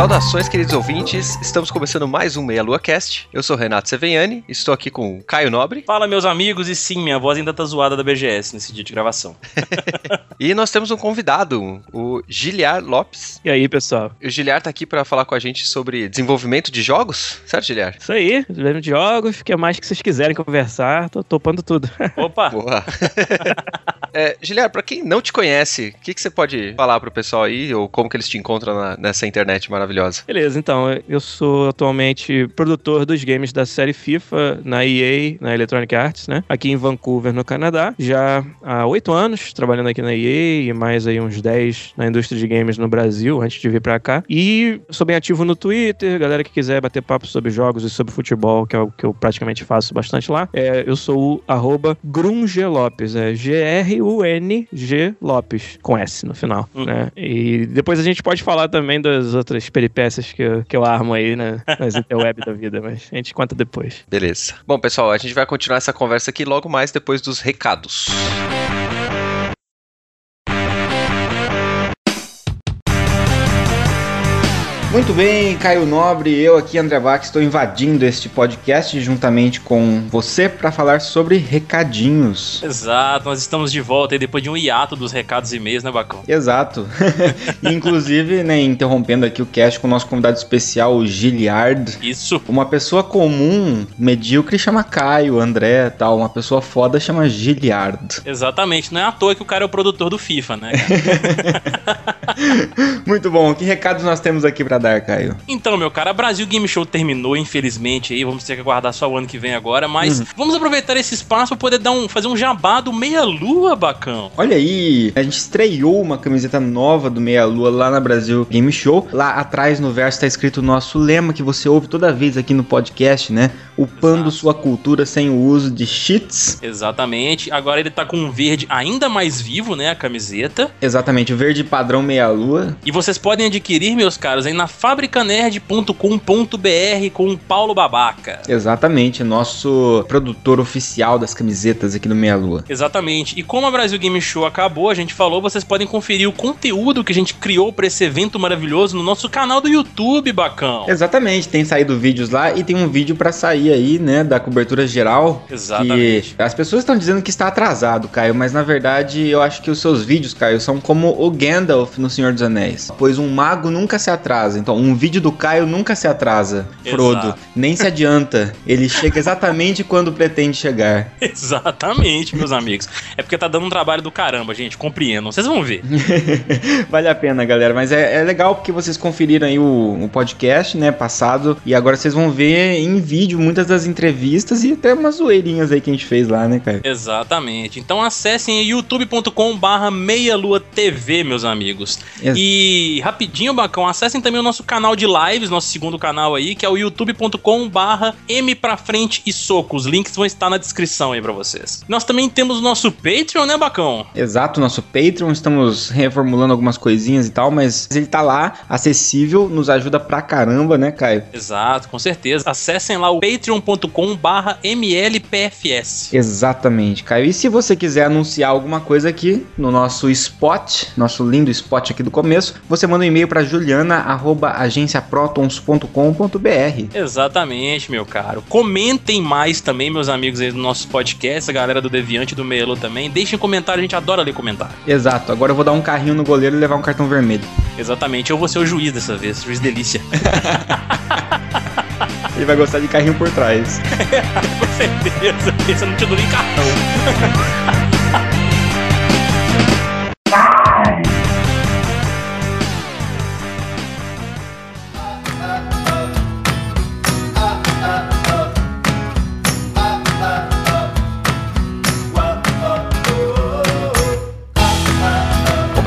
Saudações, queridos ouvintes. Estamos começando mais um Meia Lua Cast. Eu sou Renato Seveniani, estou aqui com Caio Nobre. Fala, meus amigos, e sim, minha voz ainda tá zoada da BGS nesse dia de gravação. e nós temos um convidado, o Giliar Lopes. E aí, pessoal? O Giliar tá aqui para falar com a gente sobre desenvolvimento de jogos, certo, Giliar? Isso aí, desenvolvimento de jogos, o que mais que vocês quiserem conversar, tô topando tudo. Opa! Boa! é, Giliar, pra quem não te conhece, o que, que você pode falar pro pessoal aí, ou como que eles te encontram na, nessa internet maravilhosa? Maravilhosa. Beleza, então, eu sou atualmente produtor dos games da série FIFA na EA, na Electronic Arts, né? Aqui em Vancouver, no Canadá. Já há oito anos trabalhando aqui na EA e mais aí uns dez na indústria de games no Brasil, antes de vir pra cá. E sou bem ativo no Twitter, galera que quiser bater papo sobre jogos e sobre futebol, que é o que eu praticamente faço bastante lá. É, eu sou o arroba Grunge Lopes, é G-R-U-N-G Lopes, com S no final, uhum. né? E depois a gente pode falar também das outras peripécias que eu, que eu armo aí né, nas interweb da vida, mas a gente conta depois. Beleza. Bom, pessoal, a gente vai continuar essa conversa aqui logo mais depois dos recados. Muito bem, Caio Nobre, eu aqui, André Bach, estou invadindo este podcast juntamente com você para falar sobre recadinhos. Exato, nós estamos de volta aí depois de um hiato dos recados e e-mails, né, Bacão? Exato. Inclusive, né, interrompendo aqui o cast com o nosso convidado especial, o Giliard. Isso. Uma pessoa comum, medíocre, chama Caio, André tal. Uma pessoa foda chama Giliard. Exatamente, não é à toa que o cara é o produtor do FIFA, né? Muito bom, que recados nós temos aqui para dar, Caio? Então, meu cara, a Brasil Game Show terminou, infelizmente, aí. Vamos ter que aguardar só o ano que vem agora. Mas uhum. vamos aproveitar esse espaço para poder dar um, fazer um jabá do Meia Lua, bacão. Olha aí, a gente estreou uma camiseta nova do Meia Lua lá na Brasil Game Show. Lá atrás no verso tá escrito o nosso lema que você ouve toda vez aqui no podcast, né? Upando Exato. sua cultura sem o uso de cheats. Exatamente. Agora ele tá com um verde ainda mais vivo, né? A camiseta. Exatamente, o verde padrão Meia Lua. E vocês podem adquirir, meus caros, aí na fabricanerd.com.br com o Paulo Babaca. Exatamente, nosso produtor oficial das camisetas aqui no Meia Lua. Exatamente. E como a Brasil Game Show acabou, a gente falou, vocês podem conferir o conteúdo que a gente criou para esse evento maravilhoso no nosso canal do YouTube, bacão. Exatamente, tem saído vídeos lá e tem um vídeo para sair aí, né, da cobertura geral. Exatamente. as pessoas estão dizendo que está atrasado, Caio, mas na verdade eu acho que os seus vídeos, Caio, são como o Gandalf no Senhor dos Anéis, pois um mago nunca se atrasa. Então, um vídeo do Caio nunca se atrasa, Frodo. Exato. Nem se adianta. Ele chega exatamente quando pretende chegar. Exatamente, meus amigos. É porque tá dando um trabalho do caramba, gente. Compreendam. Vocês vão ver. vale a pena, galera. Mas é, é legal porque vocês conferiram aí o, o, podcast, né, passado. E agora vocês vão ver em vídeo muitas das entrevistas e até umas zoeirinhas aí que a gente fez lá, né, Caio? Exatamente. Então acessem youtube.com barra meia lua TV, meus amigos. Ex e rapidinho, Bacão, acessem também o nosso canal de lives, nosso segundo canal aí, que é o youtube.com barra M pra frente e soco. Os links vão estar na descrição aí pra vocês. Nós também temos o nosso Patreon, né, Bacão? Exato, nosso Patreon. Estamos reformulando algumas coisinhas e tal, mas ele tá lá, acessível, nos ajuda pra caramba, né, Caio? Exato, com certeza. Acessem lá o patreon.com barra MLPFS. Exatamente, Caio. E se você quiser anunciar alguma coisa aqui no nosso spot, nosso lindo spot aqui do começo, você manda um e-mail pra Juliana agenciaprotons.com.br. Exatamente, meu caro. Comentem mais também, meus amigos aí do nosso podcast, a galera do Deviante do Melo também. Deixem comentário, a gente adora ler comentário. Exato. Agora eu vou dar um carrinho no goleiro e levar um cartão vermelho. Exatamente. Eu vou ser o juiz dessa vez, juiz delícia. Ele vai gostar de carrinho por trás. Com certeza. Esse eu não te dou nem cartão.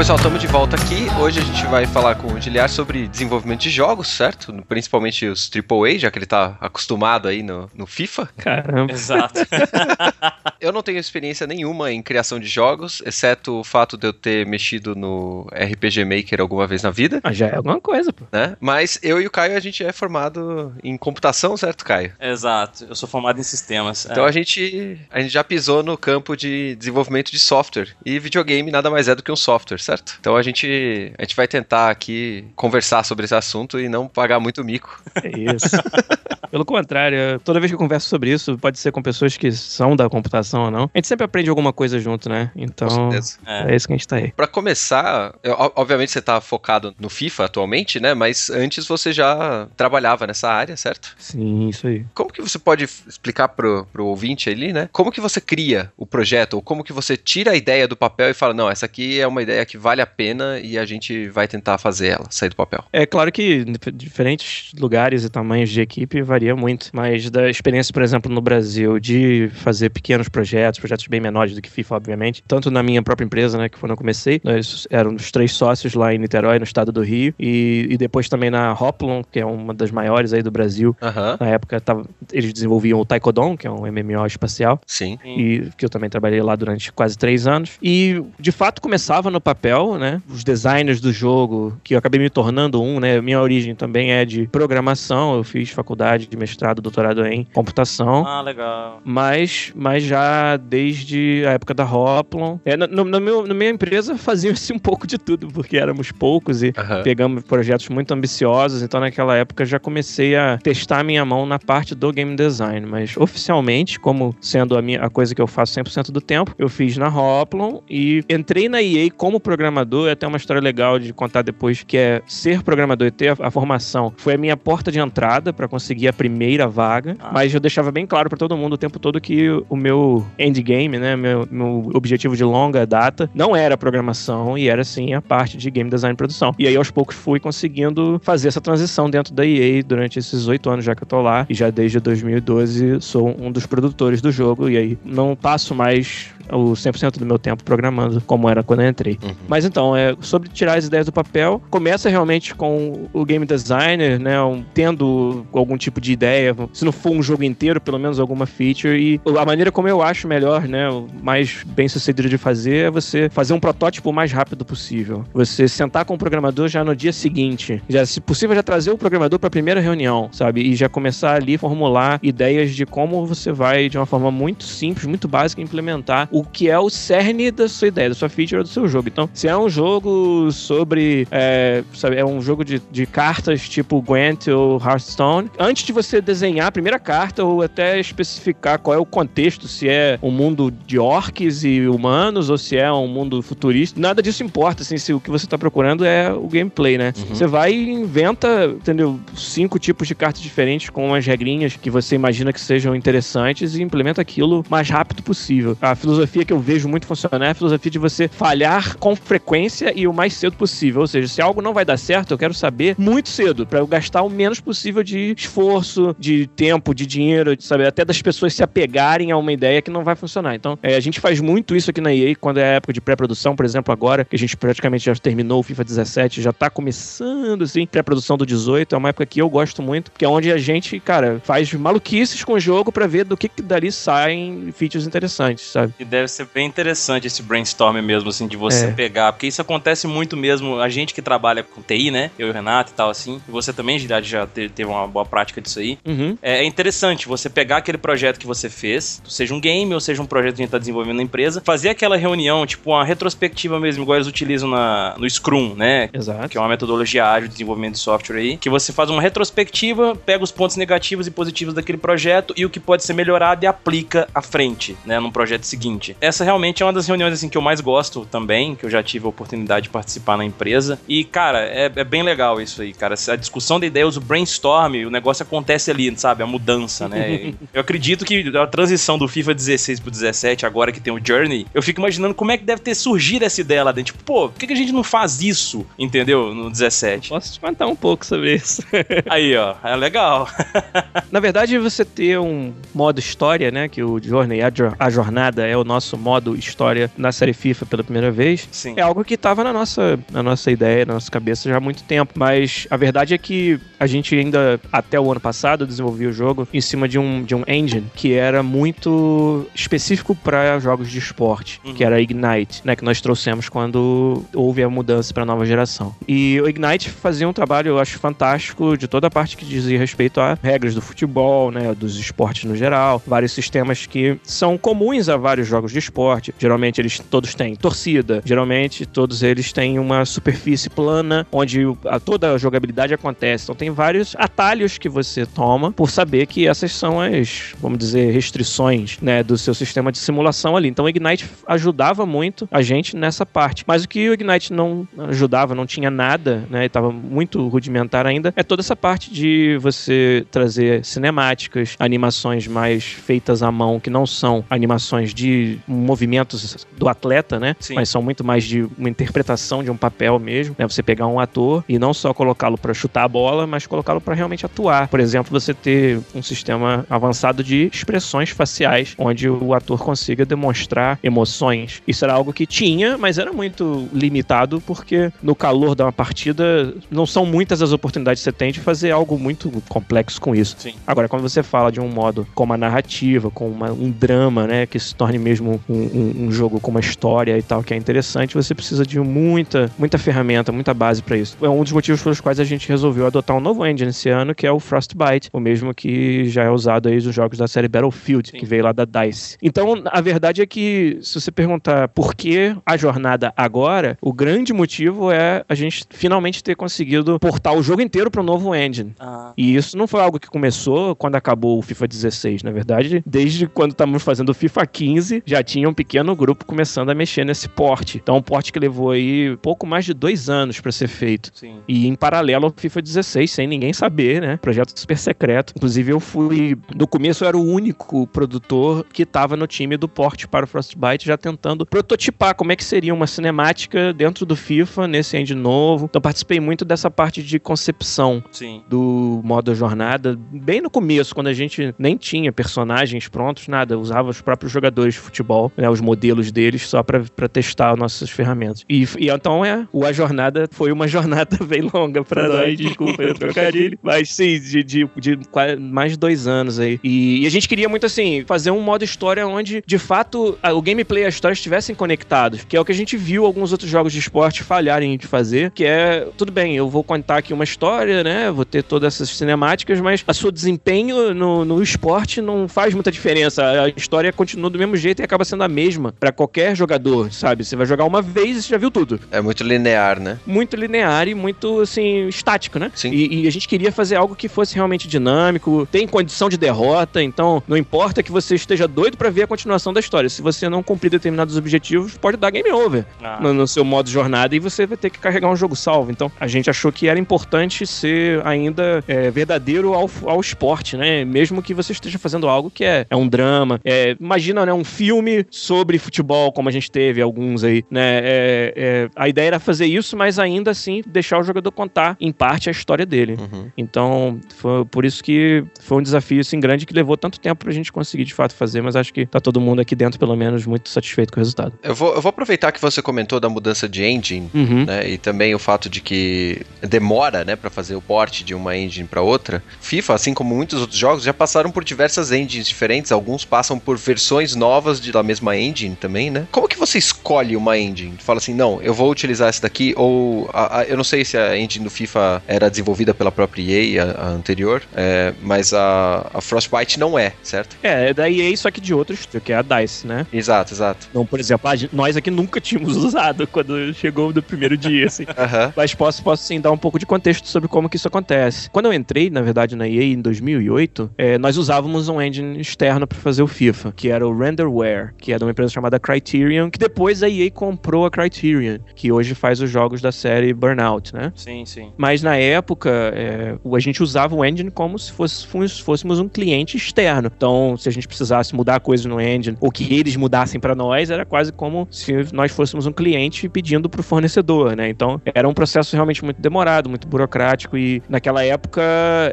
pessoal, estamos de volta aqui. Hoje a gente vai falar com o Giliar sobre desenvolvimento de jogos, certo? Principalmente os AAA, já que ele tá acostumado aí no, no FIFA. Caramba. Exato. Eu não tenho experiência nenhuma em criação de jogos, exceto o fato de eu ter mexido no RPG Maker alguma vez na vida, Mas já é alguma coisa, pô. né? Mas eu e o Caio, a gente é formado em computação, certo, Caio? Exato. Eu sou formado em sistemas. Então É. a gente, a gente já pisou no campo de desenvolvimento de software. E videogame nada mais é do que um software, certo? Então a gente, a gente vai tentar aqui conversar sobre esse assunto e não pagar muito mico. É isso. Pelo contrário, toda vez que eu converso sobre isso, pode ser com pessoas que são da computação ou não. A gente sempre aprende alguma coisa junto, né? Com Então, certeza. É. é isso que a gente tá aí. Pra começar, eu- obviamente você tá focado no FIFA atualmente, né? Mas antes você já trabalhava nessa área, certo? Sim, isso aí. Como que você pode explicar pro, pro ouvinte ali, né? Como que você cria o projeto? Ou como que você tira a ideia do papel e fala, não, essa aqui é uma ideia que vale a pena e a gente vai tentar fazer ela sair do papel. É claro que dif- diferentes lugares e tamanhos de equipe varia muito, mas da experiência, por exemplo, no Brasil, de fazer pequenos projetos, projetos bem menores do que FIFA, obviamente, tanto na minha própria empresa, né, que foi quando eu comecei, nós éramos três sócios lá em Niterói, no estado do Rio, e, e depois também na Hoplon, que é uma das maiores aí do Brasil. Aham, Na época, tava, eles desenvolviam o Taekwondo, que é um MMO espacial, sim. e que eu também trabalhei lá durante quase três anos. E de fato começava no papel, né? Os designers do jogo, que eu acabei me tornando um, né? Minha origem também é de programação, eu fiz faculdade de mestrado, doutorado em computação. Ah, legal. Mas, mas já desde a época da Hoplon. É, no, no, meu, na minha empresa faziam-se um pouco de tudo, porque éramos poucos e Aham. pegamos projetos muito ambiciosos, então naquela época já comecei a testar minha mão na parte do game design, mas oficialmente, como sendo a, minha, a coisa que eu faço 100% do tempo, eu fiz na Hoplon e entrei na EA como programador, é até uma história legal de contar depois, que é ser programador e ter a, a formação foi a minha porta de entrada para conseguir a primeira vaga, Ah. mas eu deixava bem claro para todo mundo o tempo todo que o meu endgame, né, meu, meu objetivo de longa data não era programação e era sim a parte de game design e produção. E aí aos poucos fui conseguindo fazer essa transição dentro da EA durante esses oito anos já que eu tô lá e já desde 2012 sou um dos produtores do jogo e aí não passo mais o 100% do meu tempo programando como era quando eu entrei. Uhum. Mas então, é, sobre tirar as ideias do papel, começa realmente com o game designer, né, um- tendo algum tipo de ideia, se não for um jogo inteiro, pelo menos alguma feature, e a maneira como eu acho melhor, né, mais bem sucedido de fazer é você fazer um protótipo o mais rápido possível. Você sentar com o programador já no dia seguinte, já se possível já trazer o programador para a primeira reunião, sabe, e já começar ali formular ideias de como você vai de uma forma muito simples, muito básica implementar o que é o cerne da sua ideia, da sua feature do seu jogo. Então, se é um jogo sobre, é, sabe, é um jogo de, de cartas tipo Gwent ou Hearthstone, antes de você desenhar a primeira carta ou até especificar qual é o contexto, se é um mundo de orcs e humanos ou se é um mundo futurista, nada disso importa, assim, se o que você tá procurando é o gameplay, né? Uhum. Você vai e inventa, entendeu, cinco tipos de cartas diferentes com umas regrinhas que você imagina que sejam interessantes e implementa aquilo o mais rápido possível. A filosofia que eu vejo muito funcionar é a filosofia de você falhar com frequência e o mais cedo possível. Ou seja, se algo não vai dar certo, eu quero saber muito cedo, pra eu gastar o menos possível de esforço, de tempo, de dinheiro, de saber até das pessoas se apegarem a uma ideia que não vai funcionar. Então, é, a gente faz muito isso aqui na EA quando é a época de pré-produção, por exemplo, agora, que a gente praticamente já terminou o FIFA 17, já tá começando, assim, pré-produção do 18, é uma época que eu gosto muito, que é onde a gente, cara, faz maluquices com o jogo pra ver do que, que dali saem features interessantes, sabe? E deve ser bem interessante esse brainstorm mesmo, assim, de você É. pegar. Porque isso acontece muito mesmo. A gente que trabalha com TI, né? Eu e o Renato e tal, assim. E você também, Gilad, já te- teve uma boa prática disso aí. Uhum. É é interessante você pegar aquele projeto que você fez, seja um game ou seja um projeto que a gente tá desenvolvendo na empresa, fazer aquela reunião, tipo uma retrospectiva mesmo, igual eles utilizam na, no Scrum, né? Exato. que é uma metodologia ágil de desenvolvimento de software aí, que você faz uma retrospectiva, pega os pontos negativos e positivos daquele projeto e o que pode ser melhorado e aplica à frente, né, num projeto seguinte. Essa realmente é uma das reuniões assim que eu mais gosto também, que eu já tive a oportunidade de participar na empresa. E, cara, é, é bem legal isso aí, cara. A discussão de ideias, o brainstorm, o negócio acontece ali, sabe? A mudança, né? eu acredito que a transição do FIFA 16 pro 17, agora que tem o Journey, eu fico imaginando como é que deve ter surgido essa ideia lá dentro. Tipo, pô, por que, que a gente não faz isso, entendeu? No 17. Posso te contar um pouco sobre isso. Aí, ó, é legal. Na verdade, você ter um modo história, né? Que o Journey, a, a jornada, é o nosso modo história na série FIFA pela primeira vez. Sim. É algo que estava na nossa, na nossa ideia, na nossa cabeça já há muito tempo. Mas a verdade é que a gente ainda, até o ano passado, desenvolvia o jogo em cima de um, de um engine que era muito específico para jogos de esporte, Uhum. que era Ignite, né? Que nós trouxemos quando houve a mudança para a nova geração. E o Ignite fazia um trabalho, eu acho, fantástico de toda a parte que dizia respeito a regras do futebol, né? Dos esportes no geral, vários sistemas que são comuns a vários jogos de esporte. Geralmente eles todos têm torcida, geralmente todos eles têm uma superfície plana onde a, toda a jogabilidade acontece. Então tem vários atalhos que você toma por saber que essas são as, vamos dizer, restrições, né, do seu sistema de simulação ali. Então o Ignite ajudava muito a gente nessa parte. Mas o que o Ignite não ajudava, não tinha nada, né, estava muito rudimentar ainda, é toda essa parte de você trazer cinemáticas, animações mais feitas à mão, que não são animações de movimentos do atleta, né, Sim. mas são muito mais de uma interpretação de um papel mesmo, né, você pegar um ator e não só colocá-lo para chutar a bola, mas colocá-lo para realmente atuar. Por exemplo, você ter um sistema avançado de expressões faciais, onde o ator consiga demonstrar emoções. Isso era algo que tinha, mas era muito limitado, porque no calor da uma partida não são muitas as oportunidades que você tem de fazer algo muito complexo com isso. Sim. Agora, quando você fala de um modo como a narrativa, com uma- um drama, né, que se torne mesmo um, um- um jogo com uma história e tal, que é interessante, você precisa de muita, muita ferramenta, muita base para isso. É um dos motivos pelos quais a gente resolveu adotar um novo engine esse ano, que é o Frostbite, o mesmo que já é usado aí nos jogos da série Battlefield, Sim. que veio lá da DICE. Então, a verdade é que, se você perguntar por que a jornada agora, o grande motivo é a gente finalmente ter conseguido portar o jogo inteiro para um novo engine. Ah, E isso não foi algo que começou quando acabou o FIFA 16. Na verdade, desde quando estávamos fazendo o FIFA 15, já tinha um pequeno grupo começando a mexer nesse porte. Então, porte que levou aí pouco mais de dois anos para ser feito. sim. E em paralelo ao FIFA 16, sem ninguém saber, né? Projeto super secreto. Inclusive, eu fui. No começo, eu era o único produtor que estava no time do porte para o Frostbite, já tentando prototipar como é que seria uma cinemática dentro do FIFA, nesse engine novo. Então, participei muito dessa parte de concepção Sim. do modo jornada, bem no começo, quando a gente nem tinha personagens prontos, nada, usava os próprios jogadores de futebol, né, os modelos deles, só pra pra testar nossas ferramentas. E, e então é, o A Jornada foi uma jornada bem longa pra nós, desculpa o trocadilho, mas sim, de, de, de mais de dois anos aí. E, e a gente queria muito assim, fazer um modo história onde, de fato, a- o gameplay e a história estivessem conectados, que é o que a gente viu alguns outros jogos de esporte falharem de fazer, que é, tudo bem, eu vou contar aqui uma história, né, vou ter todas essas cinemáticas, mas a seu desempenho no, no esporte não faz muita diferença. A história continua do mesmo jeito e acaba sendo a mesma pra qualquer jogador, sabe? Você vai jogar uma vez e você já viu tudo É muito linear, né? muito linear e muito, assim, estático, né? Sim. E, e a gente queria fazer algo que fosse realmente dinâmico, tem condição de derrota, então não importa que você esteja doido pra ver a continuação da história. Se você não cumprir determinados objetivos, pode dar game over Ah, no, no seu modo jornada e você vai ter que carregar um jogo salvo. Então a gente achou que era importante ser ainda é, verdadeiro ao, ao esporte, né? Mesmo que você esteja fazendo algo que é, é um drama. É, imagina, né? Um filme sobre futebol, como a gente teve alguns aí, né? É, é, a ideia era fazer isso, mas ainda assim deixar o jogador contar em parte a história dele. Uhum. Então, foi por isso que foi um desafio assim grande que levou tanto tempo pra gente conseguir de fato fazer, mas acho que tá todo mundo aqui dentro, pelo menos, muito satisfeito com o resultado. Eu vou, eu vou aproveitar que você comentou da mudança de engine, Uhum. né? E também o fato de que demora, né, para fazer o port de uma engine para outra. FIFA, assim como muitos outros jogos, já passaram por diversas engines diferentes. Alguns passam por versões novas de, da mesma engine também, né? Como que você escolhe uma engine? Fala assim, não, eu vou utilizar essa daqui ou a- a- eu não sei se a engine do FIFA era desenvolvida pela própria EA, a, a anterior, é, mas a, a Frostbite não é, certo? É, é da EA, só que de outro estúdio, que é a DICE, né? Exato, exato. Não, por exemplo, nós aqui nunca tínhamos usado quando chegou no primeiro dia, assim. Aham. Mas posso, posso sim dar um pouco de contexto sobre como que isso acontece. Quando eu entrei, na verdade, na EA em 2008, eh, nós usávamos um engine externo para fazer o FIFA, que era o Renderware, que é de uma empresa chamada Criterion, que depois a EA comprou a Criterion, que hoje faz os jogos da série Burnout, né? Sim, sim. Mas na época, é, o- a gente usava o engine como se fosse- fôssemos, um cliente externo. Então, se a gente precisasse mudar coisas no engine ou que eles mudassem para nós, era quase como se nós fôssemos um cliente pedindo pro fornecedor, né? Então era um processo realmente muito demorado, muito burocrático e naquela época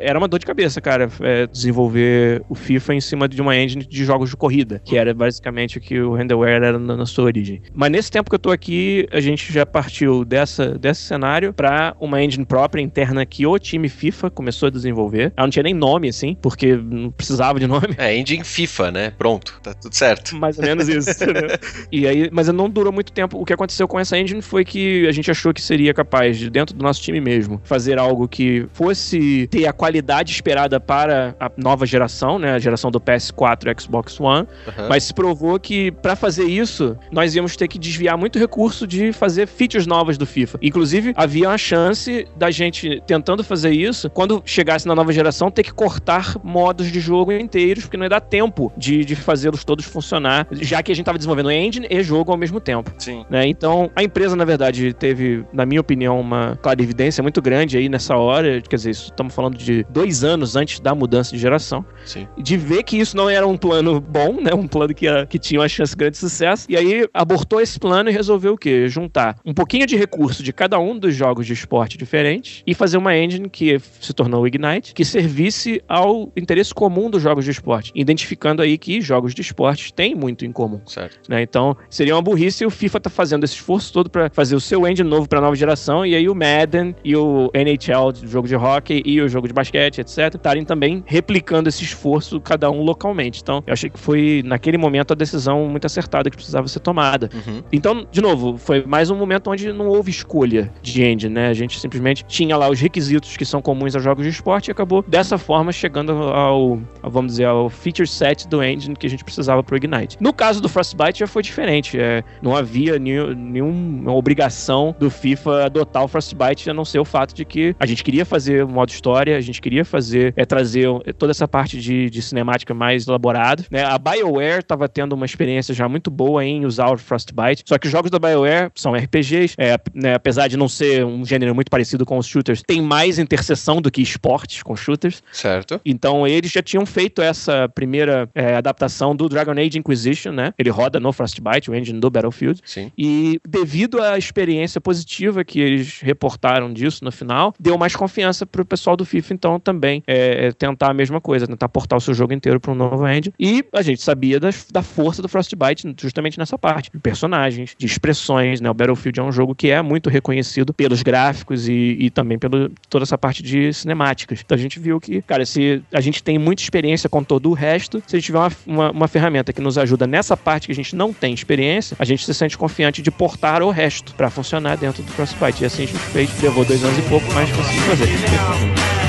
era uma dor de cabeça, cara, é, desenvolver o FIFA em cima de uma engine de jogos de corrida, que era basicamente o que o Renderware era na, na sua origem. Mas nesse tempo que eu tô aqui, a gente já partiu dessa, desse cenário para uma engine própria interna que o time FIFA começou a desenvolver. Ela não tinha nem nome, assim, porque não precisava de nome. É, engine FIFA, né? Pronto, tá tudo certo. Mais ou menos isso. né? E aí, mas não durou muito tempo. O que aconteceu com essa engine foi que a gente achou que seria capaz de, dentro do nosso time mesmo, fazer algo que fosse ter a qualidade esperada para a nova geração, né? A geração do PS4 e Xbox One. Uhum. Mas se provou que para fazer isso, nós íamos ter que desviar muito recurso de fazer features novas do FIFA. Inclusive, havia uma chance da gente tentando fazer isso, quando chegasse na nova geração, ter que cortar modos de jogo inteiros, porque não ia dar tempo de, de fazê-los todos funcionar, já que a gente estava desenvolvendo engine e jogo ao mesmo tempo. Sim. Né? Então, a empresa, na verdade, teve, na minha opinião, uma clarividência muito grande aí nessa hora. Quer dizer, isso estamos falando de dois anos antes da mudança de geração. Sim. De ver que isso não era um plano bom, né? Um plano que, que tinha uma chance grande de sucesso. E aí abortou esse plano e resolveu o quê? Juntar um pouquinho de recurso de cada um dos jogos de esporte diferentes e fazer uma engine que se tornou o Ignite, que servisse ao interesse comum dos jogos de esporte, identificando aí que jogos de esporte têm muito em comum Certo. né? Então, seria uma burrice o FIFA tá fazendo esse esforço todo pra fazer o seu engine novo pra nova geração e aí o Madden e o NHL, o jogo de hockey e o jogo de basquete, etc, estarem também replicando esse esforço cada um localmente. Então, eu achei que foi naquele momento a decisão muito acertada que precisava ser tomada. Uhum. Então, de novo, foi mais um momento onde não houve escolha de engine, né? A gente simplesmente tinha lá os requisitos que são comuns a jogos de esporte e acabou dessa forma chegando ao, vamos dizer, ao feature set do engine que a gente precisava pro Ignite. No caso do Frostbite já foi diferente, é, não havia nenhum- nenhuma obrigação do FIFA adotar o Frostbite a não ser o fato de que a gente queria fazer o modo história, a gente queria fazer, é, trazer toda essa parte de, de cinemática mais elaborada, né? A BioWare estava tendo uma experiência já muito boa em usar o Frostbite, só que os jogos da BioWare são RPGs, é, né, apesar de não ser um gênero muito parecido com os shooters, tem mais interseção do que esportes com shooters, Certo. então eles já tinham feito essa primeira é, adaptação do Dragon Age Inquisition, né? Ele roda no Frostbite, o engine do Battlefield. Sim. E devido à experiência positiva que eles reportaram disso no final, deu mais confiança pro pessoal do FIFA, então, também é, é, tentar a mesma coisa, tentar portar o seu jogo inteiro para um novo engine. E a gente sabia das- da força do Frostbite justamente nessa parte, de personagens, de expressões, né? O Battlefield é um jogo que é muito reconhecido pelos gráficos e, e também pela toda essa parte de cinemáticas. Então a gente viu que, cara, se a gente tem muita experiência com todo o resto, se a gente tiver uma, uma, uma ferramenta que nos ajuda nessa parte que a gente não tem experiência, a gente se sente confiante de portar o resto para funcionar dentro do Frostbite. E assim a gente fez, levou dois anos e pouco, mas conseguiu fazer.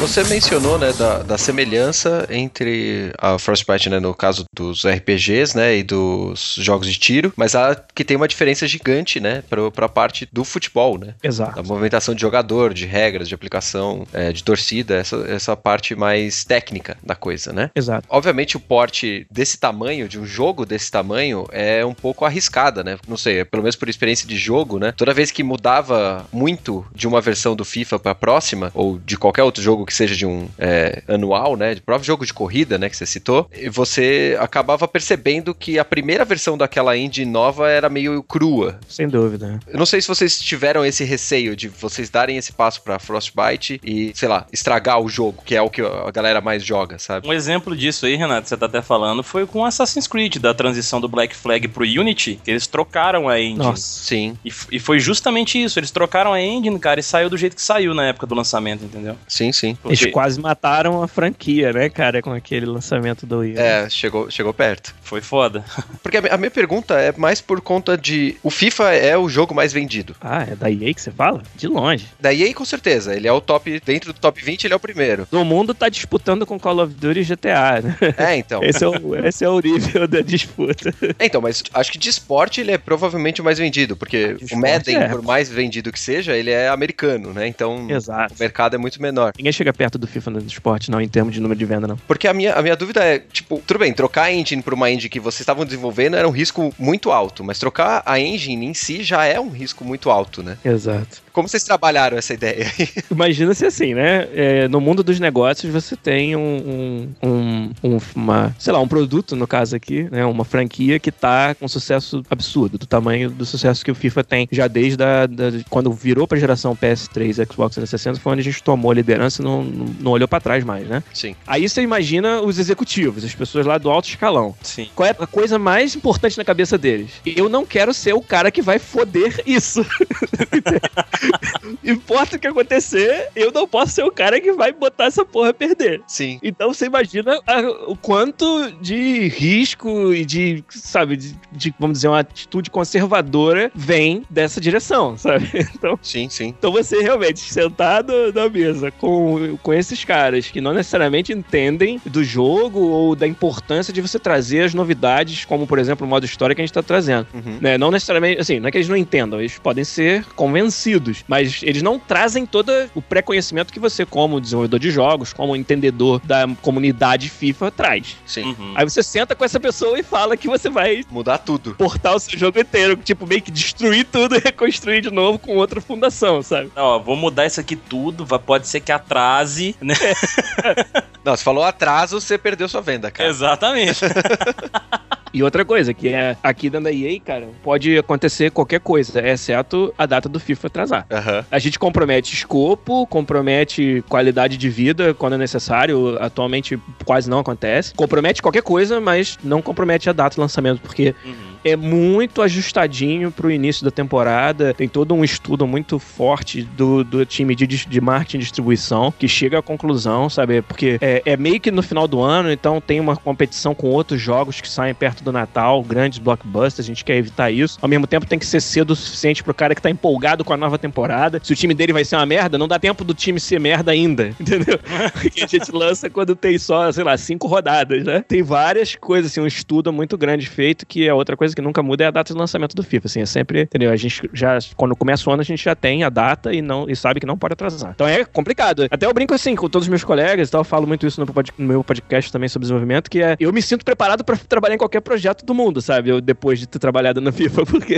Você mencionou, né, da, da semelhança entre a Frostbite, né, no caso dos RPGs, né, e dos jogos de tiro, mas há que tem uma diferença gigante, né, pra, pra parte do futebol, né? Da Exato. movimentação de jogador, de regras, de aplicação, é, de torcida, essa, essa parte mais técnica da coisa, né? Exato. Obviamente o porte desse tamanho, de um jogo desse tamanho, é um pouco arriscada, né? Não sei, pelo menos por experiência de jogo, né? Toda vez que mudava muito de uma versão do FIFA pra próxima, ou de qualquer outro jogo que seja de um é, anual, né? De próprio jogo de corrida, né? Que você citou, e você acabava percebendo que a primeira versão daquela engine nova era meio crua. Sem dúvida. Eu não sei se vocês tiveram esse receio de vocês darem esse passo pra Frostbite e, sei lá, estragar o jogo, que é o que a galera mais joga, sabe? Um exemplo disso aí, Renato, você tá até falando, foi com Assassin's Creed, da transição do Black Flag pro Unity, que eles trocaram a engine. Nossa. Sim, E, e foi justamente isso, eles trocaram a engine, cara, e saiu do jeito que saiu na época do lançamento, entendeu? sim, sim. Eles quase mataram a franquia, né, cara, com aquele lançamento do Wii. É, chegou, chegou perto. Foi foda. Porque a, mi- a minha pergunta é mais por conta de. O FIFA é o jogo mais vendido. Ah, é da EA que você fala? De longe. Da EA, com certeza. Ele é o top. Dentro do top 20, ele é o primeiro. No mundo tá disputando com Call of Duty e GTA, né? É, então. Esse é o, esse é o nível da disputa. É, então, mas acho que de esporte ele é provavelmente o mais vendido, porque de o Madden, é. por mais vendido que seja, ele é americano, né? Então Exato. o mercado é muito menor. Ninguém chega perto do FIFA no esporte, não, em termos de número de venda, não. Porque a minha, a minha dúvida é, tipo, tudo bem, trocar a engine por uma engine que vocês estavam desenvolvendo era um risco muito alto, mas trocar a engine em si já é um risco muito alto, né? Exato. Como vocês trabalharam essa ideia? Imagina se assim, né? É, no mundo dos negócios você tem um, um, um- um- uma, sei lá, um produto, no caso aqui, né? Uma franquia que tá com sucesso absurdo, do tamanho do sucesso que o FIFA tem já desde a, da- quando virou pra geração PS3 e Xbox 360, foi onde a gente tomou a liderança e não, não, olhou pra trás mais, né? Sim. Aí você imagina os executivos, as pessoas lá do alto escalão. Sim. Qual é a coisa mais importante na cabeça deles? Eu não quero ser o cara que vai foder isso. Importa o que acontecer, eu não posso ser o cara que vai botar essa porra a perder. Sim. Então você imagina a- o quanto de risco e de, sabe, de, de, vamos dizer, uma atitude conservadora vem dessa direção, sabe? Então, Sim, sim. então você realmente sentado na mesa com, com esses caras que não necessariamente entendem do jogo ou da importância de você trazer as novidades, como por exemplo o modo história que a gente tá trazendo. Uhum. Né? Não necessariamente, assim, não é que eles não entendam, eles podem ser convencidos, mas eles não trazem todo o pré-conhecimento que você, como desenvolvedor de jogos, como entendedor da comunidade FIFA, traz. Sim. Uhum. Aí você senta com essa pessoa e fala que você vai Mudar tudo. portar o seu jogo inteiro, tipo, meio que destruir tudo e reconstruir de novo com outra fundação, sabe? Não, ó, vou mudar isso aqui tudo, vai- pode ser que atrase, né? Não, você falou atraso, você perdeu sua venda, cara. Exatamente. E outra coisa, que é aqui dentro da EA, cara, pode acontecer qualquer coisa, exceto a data do FIFA atrasar. Aham. A gente compromete escopo, compromete qualidade de vida quando é necessário. Atualmente quase não acontece. Compromete qualquer coisa, mas não compromete a data de lançamento, porque Uhum. é muito ajustadinho pro início da temporada. Tem todo um estudo muito forte do, do time de, de marketing e distribuição que chega à conclusão, sabe? Porque é, é meio que no final do ano, então tem uma competição com outros jogos que saem perto do Natal, grandes blockbusters, a gente quer evitar isso. Ao mesmo tempo tem que ser cedo o suficiente pro cara que tá empolgado com a nova temporada. Se o time dele vai ser uma merda, não dá tempo do time ser merda ainda, entendeu? Porque a gente lança quando tem só, sei lá, cinco rodadas, né? Tem várias coisas, assim, um estudo muito grande feito, que é outra coisa que nunca muda é a data de lançamento do FIFA, assim, é sempre, entendeu? A gente já, quando começa o ano, a gente já tem a data e não e sabe que não pode atrasar. Então é complicado. Até eu brinco assim com todos os meus colegas e tal, eu falo muito isso no, pod- no meu podcast também sobre desenvolvimento, que é, eu me sinto preparado pra trabalhar em qualquer projeto do mundo, sabe? Eu, depois de ter trabalhado na FIFA, porque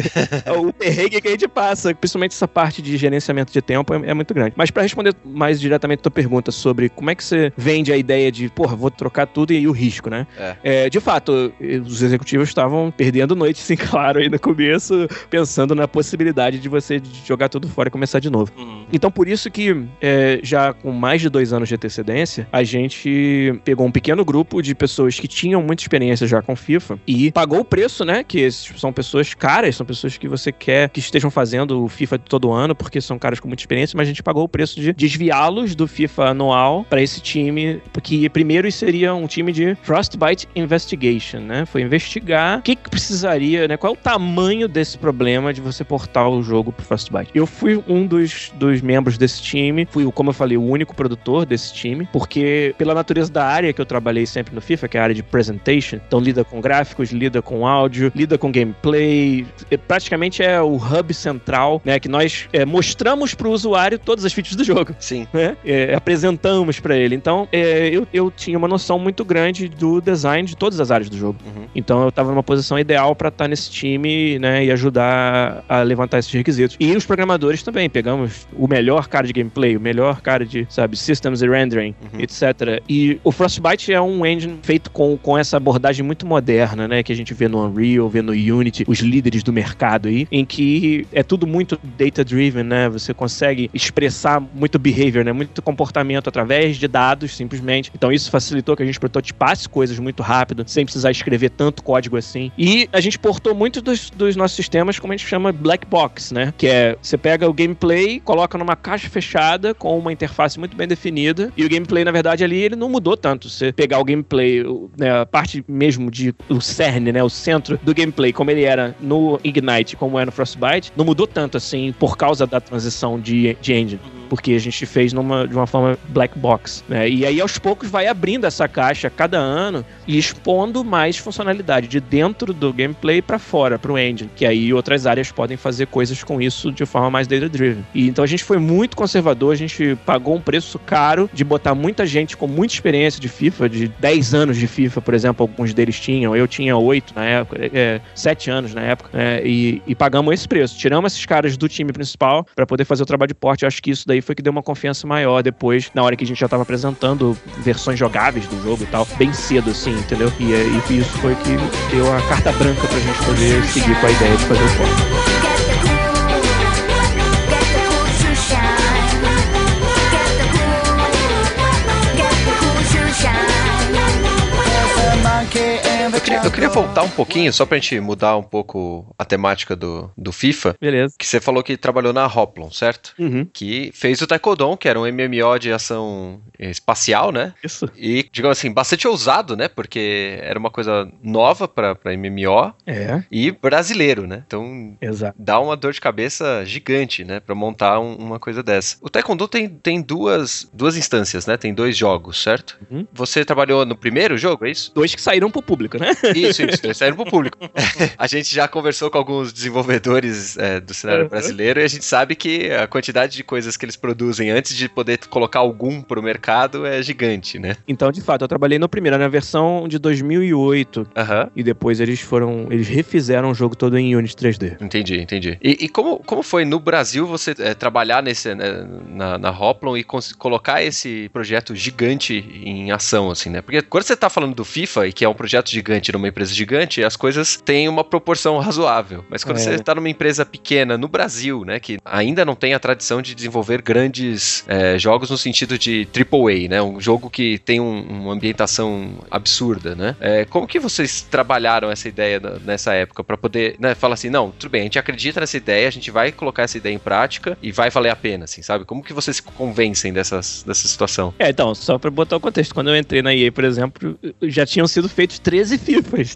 o perrengue que a gente passa, principalmente essa parte de gerenciamento de tempo, é, é muito grande. Mas pra responder mais diretamente a tua pergunta sobre como é que você vende a ideia de, porra, vou trocar tudo e o risco, né? É, de fato, os executivos estavam perdendo noite, sim, claro, aí no começo, pensando na possibilidade de você jogar tudo fora e começar de novo. Uhum. Então, por isso que, é, já com mais de dois anos de antecedência, a gente pegou um pequeno grupo de pessoas que tinham muita experiência já com FIFA e pagou o preço, né? Que são pessoas caras, são pessoas que você quer que estejam fazendo o FIFA todo ano, porque são caras com muita experiência, mas a gente pagou o preço de desviá-los do FIFA anual para esse time, porque primeiro seria um time de Frostbite Investigation, né? Foi investigar o que, que precisaria, né? Qual é o tamanho desse problema de você portar o jogo pro Frostbite. Eu fui um dos, dos membros desse time, fui, como eu falei, o único produtor desse time, porque pela natureza da área que eu trabalhei sempre no FIFA, que é a área de presentation, então lida com gráficos, lida com áudio, lida com gameplay, é, praticamente é o hub central, né? Que nós é, mostramos pro usuário todas as features do jogo Sim. né? É, apresentamos pra ele. Então, é, eu, eu tinha uma noção muito grande do design de todas as áreas do jogo. Uhum. Então, eu tava numa posição ideal pra estar nesse time, né? E ajudar a levantar esses requisitos. E os programadores também. Pegamos o melhor cara de gameplay, o melhor cara de, sabe, systems e rendering, Uhum. etc. E o Frostbite é um engine feito com, com essa abordagem muito moderna, né? Que a gente vê no Unreal, vê no Unity, os líderes do mercado aí, em que é tudo muito data-driven, né? Você consegue expressar muito behavior, né? Muito comportamento através de dados, simplesmente. Então isso facilitou que a gente prototipasse coisas muito rápido, sem precisar escrever tanto código assim. E a gente portou muitos dos, dos nossos sistemas, como a gente chama black box, né? Que é você pega o gameplay, coloca numa caixa fechada com uma interface muito bem definida e o gameplay, na verdade, ali ele não mudou tanto. Você pegar o gameplay, né, a parte mesmo de o cerne, né, o centro do gameplay, como ele era no Ignite, como é no Frostbite, não mudou tanto assim por causa da transição de, de engine porque a gente fez numa, de uma forma black box. Né? E aí, aos poucos, vai abrindo essa caixa cada ano e expondo mais funcionalidade de dentro do gameplay para fora, para o engine. Que aí outras áreas podem fazer coisas com isso de forma mais data-driven. E então a gente foi muito conservador, a gente pagou um preço caro de botar muita gente com muita experiência de FIFA, de 10 anos de FIFA, por exemplo, alguns deles tinham. Eu tinha 8 na época, é, 7 anos na época, né? e, e pagamos esse preço. Tiramos esses caras do time principal para poder fazer o trabalho de porte. Acho que isso daí foi que deu uma confiança maior depois, na hora que a gente já tava apresentando versões jogáveis do jogo e tal, bem cedo, assim, entendeu? E, e isso foi que deu a carta branca pra gente poder seguir com a ideia de fazer o porte. Queria, eu queria voltar um pouquinho, só pra gente mudar um pouco a temática do, do FIFA. Beleza. Que você falou que trabalhou na Hoplon, certo? Uhum. Que fez o Taekwondo, que era um MMO de ação espacial, né? Isso. E, digamos assim, bastante ousado, né? Porque era uma coisa nova pra, pra MMO É, e brasileiro, né? Então exato. dá uma dor de cabeça gigante, né? Pra montar um- uma coisa dessa. O Taekwondo tem, tem duas, duas instâncias, né? Tem dois jogos, certo? Uhum. Você trabalhou no primeiro jogo, é isso? Dois que saíram pro público, né? Isso, isso, eles saíram pro público. a gente já conversou com alguns desenvolvedores é, do cenário Uhum. brasileiro e a gente sabe que a quantidade de coisas que eles produzem antes de poder colocar algum pro mercado é gigante, né? Então, de fato, eu trabalhei no primeiro, na versão de 2008. Aham. E depois eles foram. Eles refizeram o jogo todo em Unity 3D. Entendi, entendi. E, e como, como foi no Brasil você é, trabalhar nesse, né, na, na Hoplon e colocar esse projeto gigante em ação, assim, né? Porque quando você tá falando do FIFA e que é um projeto gigante numa empresa gigante, as coisas têm uma proporção razoável. Mas quando É. você tá numa empresa pequena no Brasil, né, que ainda não tem a tradição de desenvolver grandes é, jogos no sentido de AAA, né? Um jogo que tem um- uma ambientação absurda, né? É, como que vocês trabalharam essa ideia na- nessa época para poder, né, falar assim, não, tudo bem, a gente acredita nessa ideia, a gente vai colocar essa ideia em prática e vai valer a pena, assim, sabe? Como que vocês se convencem dessas, dessa situação? É, então, só pra botar o contexto, quando eu entrei na EA, por exemplo, já tinham sido feitos 13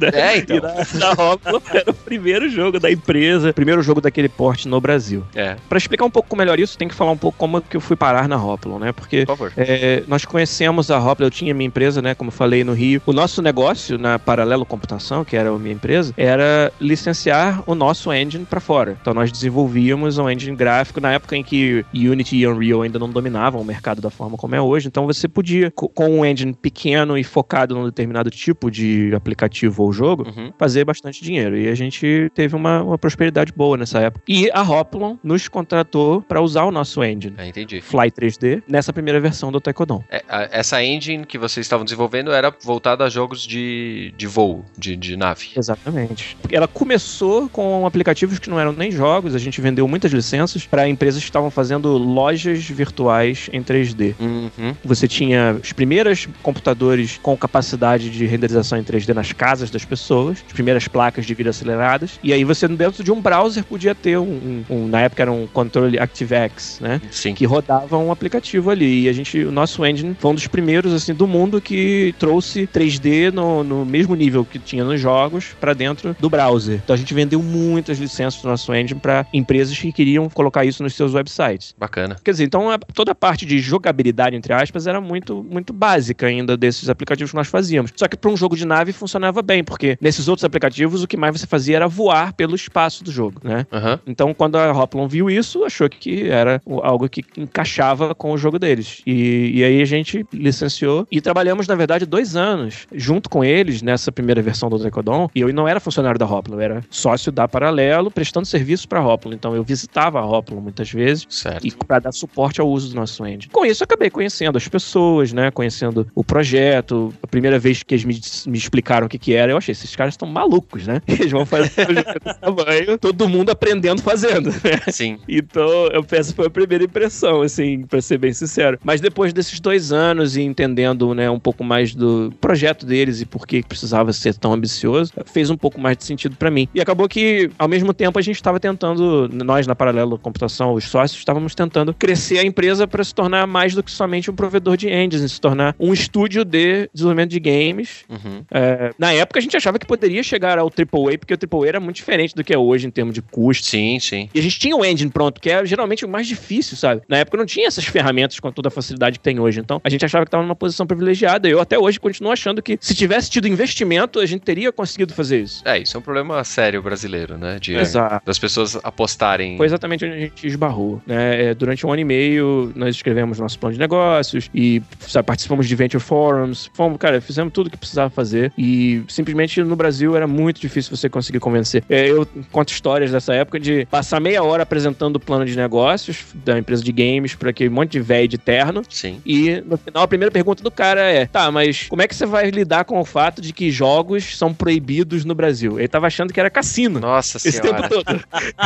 Né? É, então. E na, na era o primeiro jogo da empresa, primeiro jogo daquele porte no Brasil. É, Pra explicar um pouco melhor isso, tem que falar um pouco como que eu fui parar na Hoplon, né? Porque por favor. é, nós conhecemos a Hoplon, eu tinha minha empresa, né? Como eu falei no Rio. O nosso negócio na Paralelo Computação, que era a minha empresa, era licenciar o nosso engine pra fora. Então nós desenvolvíamos um engine gráfico na época em que Unity e Unreal ainda não dominavam o mercado da forma como é hoje. Então você podia, co- com um engine pequeno e focado num determinado tipo de aplicativo ou jogo, Uhum. fazer bastante dinheiro. E a gente teve uma, uma prosperidade boa nessa época. E a Hoplon nos contratou para usar o nosso engine. É, entendi. Fly 3D nessa primeira versão do Taekwondo. É, essa engine que vocês estavam desenvolvendo era voltada a jogos de, de voo, de, de nave. Exatamente. Ela começou com aplicativos que não eram nem jogos, a gente vendeu muitas licenças para empresas que estavam fazendo lojas virtuais em 3D. Uhum. Você tinha os primeiros computadores com capacidade de renderização em 3D nas casas das pessoas, as primeiras placas de vídeo aceleradas, e aí você dentro de um browser podia ter um, um- um- na época era um controle ActiveX, né? Sim. que rodava um aplicativo ali. E a gente, o nosso engine foi um dos primeiros assim do mundo que trouxe 3D no, no mesmo nível que tinha nos jogos para dentro do browser. Então a gente vendeu muitas licenças do nosso engine para empresas que queriam colocar isso nos seus websites. Bacana. Quer dizer, então a- toda a parte de jogabilidade, entre aspas, era muito, muito básica ainda desses aplicativos que nós fazíamos. Só que para um jogo de nave funcionava bem, porque nesses outros aplicativos o que mais você fazia era voar pelo espaço do jogo, né? Aham. Então, quando a Hoplon viu isso, achou que era algo que encaixava com o jogo deles. E, e aí a gente licenciou e trabalhamos, na verdade, dois anos junto com eles nessa primeira versão do Decodon. E eu não era funcionário da Hoplon, eu era sócio da Paralelo, prestando serviço para a Hoplon. Então, eu visitava a Hoplon muitas vezes Certo. e para dar suporte ao uso do nosso engine. Com isso, eu acabei conhecendo as pessoas, né? Conhecendo o projeto. A primeira vez que eles me, me explicaram explicaram o que que era, eu achei, esses caras estão malucos, né? Eles vão fazer um desse tamanho, todo mundo aprendendo fazendo, né? Sim. Então, eu que foi a primeira impressão, assim, pra ser bem sincero. Mas depois desses dois anos e entendendo, né, um pouco mais do projeto deles e por que precisava ser tão ambicioso, fez um pouco mais de sentido pra mim. E acabou que, ao mesmo tempo, a gente estava tentando, nós na Paralelo Computação, os sócios, estávamos tentando crescer a empresa para se tornar mais do que somente um provedor de engines, se tornar um estúdio de desenvolvimento de games. Uhum. É, na época, a gente achava que poderia chegar ao AAA, porque o AAA era muito diferente do que é hoje em termos de custo. Sim, sim. E a gente tinha o engine pronto, que é geralmente o mais difícil, sabe? Na época não tinha essas ferramentas com toda a facilidade que tem hoje. Então a gente achava que estava numa posição privilegiada. Eu até hoje continuo achando que se tivesse tido investimento, a gente teria conseguido fazer isso. É, isso é um problema sério brasileiro, né? De, Exato. das pessoas apostarem. Foi exatamente onde a gente esbarrou. Né? É, Durante um ano e meio, nós escrevemos nosso plano de negócios e sabe, participamos de venture forums. Fomos, cara, fizemos tudo o que precisava fazer. E simplesmente no Brasil era muito difícil você conseguir convencer. É, eu conto histórias dessa época de passar meia hora apresentando o plano de negócios da empresa de games para aquele monte de velho de terno. Sim. E no final a primeira pergunta do cara é: tá, mas como é que você vai lidar com o fato de que jogos são proibidos no Brasil? Ele tava achando que era cassino. Nossa Esse senhora. tempo todo.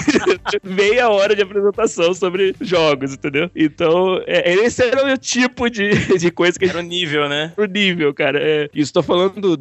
Meia hora de apresentação sobre jogos, entendeu? Então, é, esse era o tipo de, de coisa que Era o nível, né? pro nível, cara. É, isso tô falando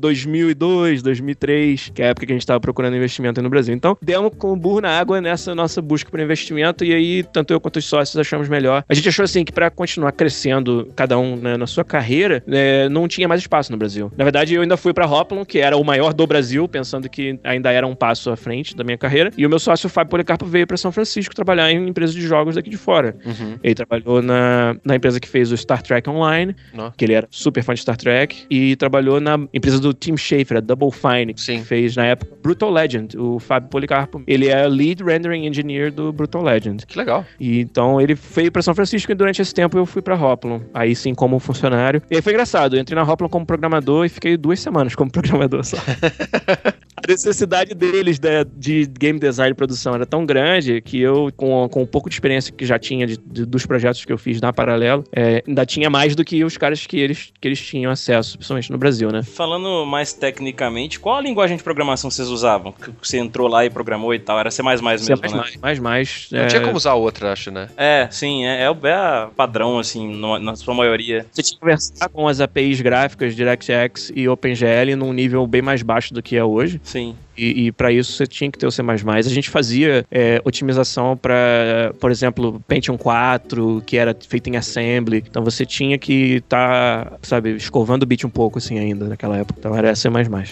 2002, 2003, que é a época que a gente tava procurando investimento no Brasil. Então, demos com o burro na água nessa nossa busca por investimento e aí, tanto eu quanto os sócios achamos melhor. A gente achou assim que pra continuar crescendo, cada um né, na sua carreira, né, não tinha mais espaço no Brasil. Na verdade, eu ainda fui pra Hoplon, que era o maior do Brasil, pensando que ainda era um passo à frente da minha carreira. E o meu sócio, o Fábio Policarpo, veio pra São Francisco trabalhar em empresas de jogos daqui de fora. Uhum. Ele trabalhou na, na empresa que fez o Star Trek Online, que ele era super fã de Star Trek, e trabalhou na empresa do Tim Schafer, a Double Fine, que Sim. fez na época Brutal Legend, o Fábio Policarpo. Ele é Lead Rendering Engineer do Brutal Legend. Que legal. E então ele veio pra São Francisco e durante esse tempo eu fui pra Hoplon. Aí sim, como funcionário. E aí foi engraçado, eu entrei na Hoplon como programador e fiquei duas semanas como programador só. A necessidade deles né, de game design e produção era tão grande que eu, com, com um pouco de experiência que já tinha de- de- dos projetos que eu fiz na Paralelo, é, ainda tinha mais do que os caras que eles, que eles tinham acesso, principalmente no Brasil, né? Falando mais tecnicamente, qual a linguagem de programação vocês usavam? Que você entrou lá e programou e tal? Era C++ mesmo, C++, né? mais, mais. Não é, tinha como usar outra, acho, né? É, sim, é, é o é a padrão, assim, no- na sua maioria. Você tinha que conversar com as APIs gráficas DirectX e OpenGL num nível bem mais baixo do que é hoje. Sim. Sim. E, e para isso você tinha que ter o C++. A gente fazia é, otimização para, por exemplo, Pentium 4, que era feito em assembly. Então você tinha que estar, sabe, escovando o bit um pouco assim ainda naquela época. Então era C++.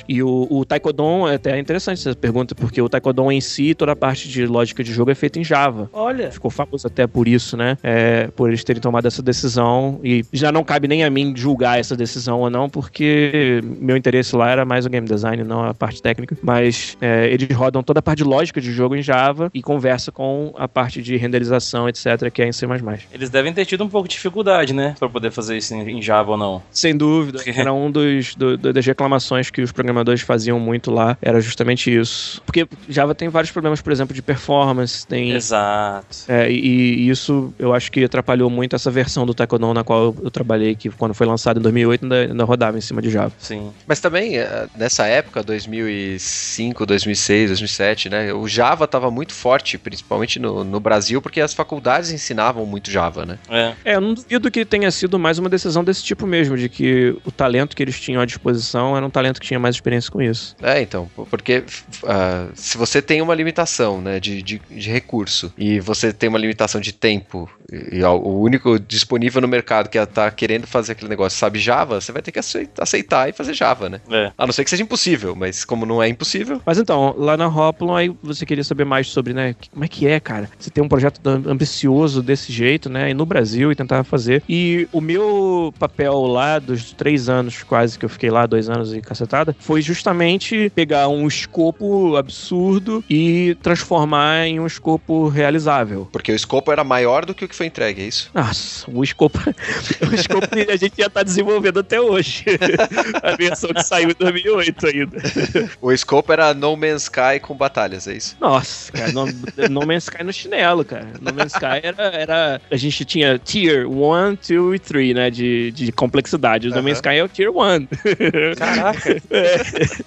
E o, o Taekwondo é até interessante essa pergunta, porque o Taekwondo em si, toda a parte de lógica de jogo é feita em Java. Olha. Ficou famoso até por isso, né? É, por eles terem tomado essa decisão. E já não cabe nem a mim julgar essa decisão ou não, porque meu interesse lá era mais o game design, não a parte técnica. Mas é, eles rodam toda a parte de lógica de jogo em Java e conversa com a parte de renderização, etc., que é em C. Eles devem ter tido um pouco de dificuldade, né? Pra poder fazer isso em Java ou não. Sem dúvida. Era um dos do- do- das reclamações que os programadores faziam muito lá. Era justamente isso. Porque Java tem vários problemas, por exemplo, de performance, tem Exato. É, e, e isso eu acho que atrapalhou muito essa versão do Taekwondo na qual eu, eu trabalhei, que quando foi lançado em 2008 ainda, ainda rodava em cima de Java. Sim. Mas também, eh, nessa época, 2005, 2006, 2007, né? O Java estava muito forte, principalmente no, no Brasil, porque as faculdades ensinavam muito Java, né? É. É, eu não duvido que tenha sido mais uma decisão desse tipo mesmo, de que o talento que eles tinham à disposição era um talento que tinha mais experiência com isso. É, então, porque ah, se você tem uma limitação né, de, de, de recurso e você tem uma limitação de tempo e, e ó, o único disponível no mercado que está querendo fazer aquele negócio sabe Java, você vai ter que aceitar, aceitar e fazer Java, né? É. A não ser que seja impossível, mas como não é impossível, Mas então, lá na Hoplon, aí você queria saber mais sobre, né, como é que é, cara? Você tem um projeto am- ambicioso desse jeito, né, e no Brasil e tentar fazer. E o meu papel lá, dos três anos quase que eu fiquei lá, dois anos e cacetada, foi justamente pegar um escopo absurdo e transformar em um escopo realizável. porque o escopo era maior do que o que foi entregue, é isso? Nossa, o escopo, o escopo que a gente já tá desenvolvendo até hoje. a versão que saiu em 2008 ainda. O escopo era No Man's Sky com batalhas, é isso? Nossa, cara, no, no Man's Sky no chinelo, cara. No Man's Sky era, era. A gente tinha tier 1, 2 e 3, né? De, de complexidade. O No Aham. Man's Sky é o tier 1. Caraca. É,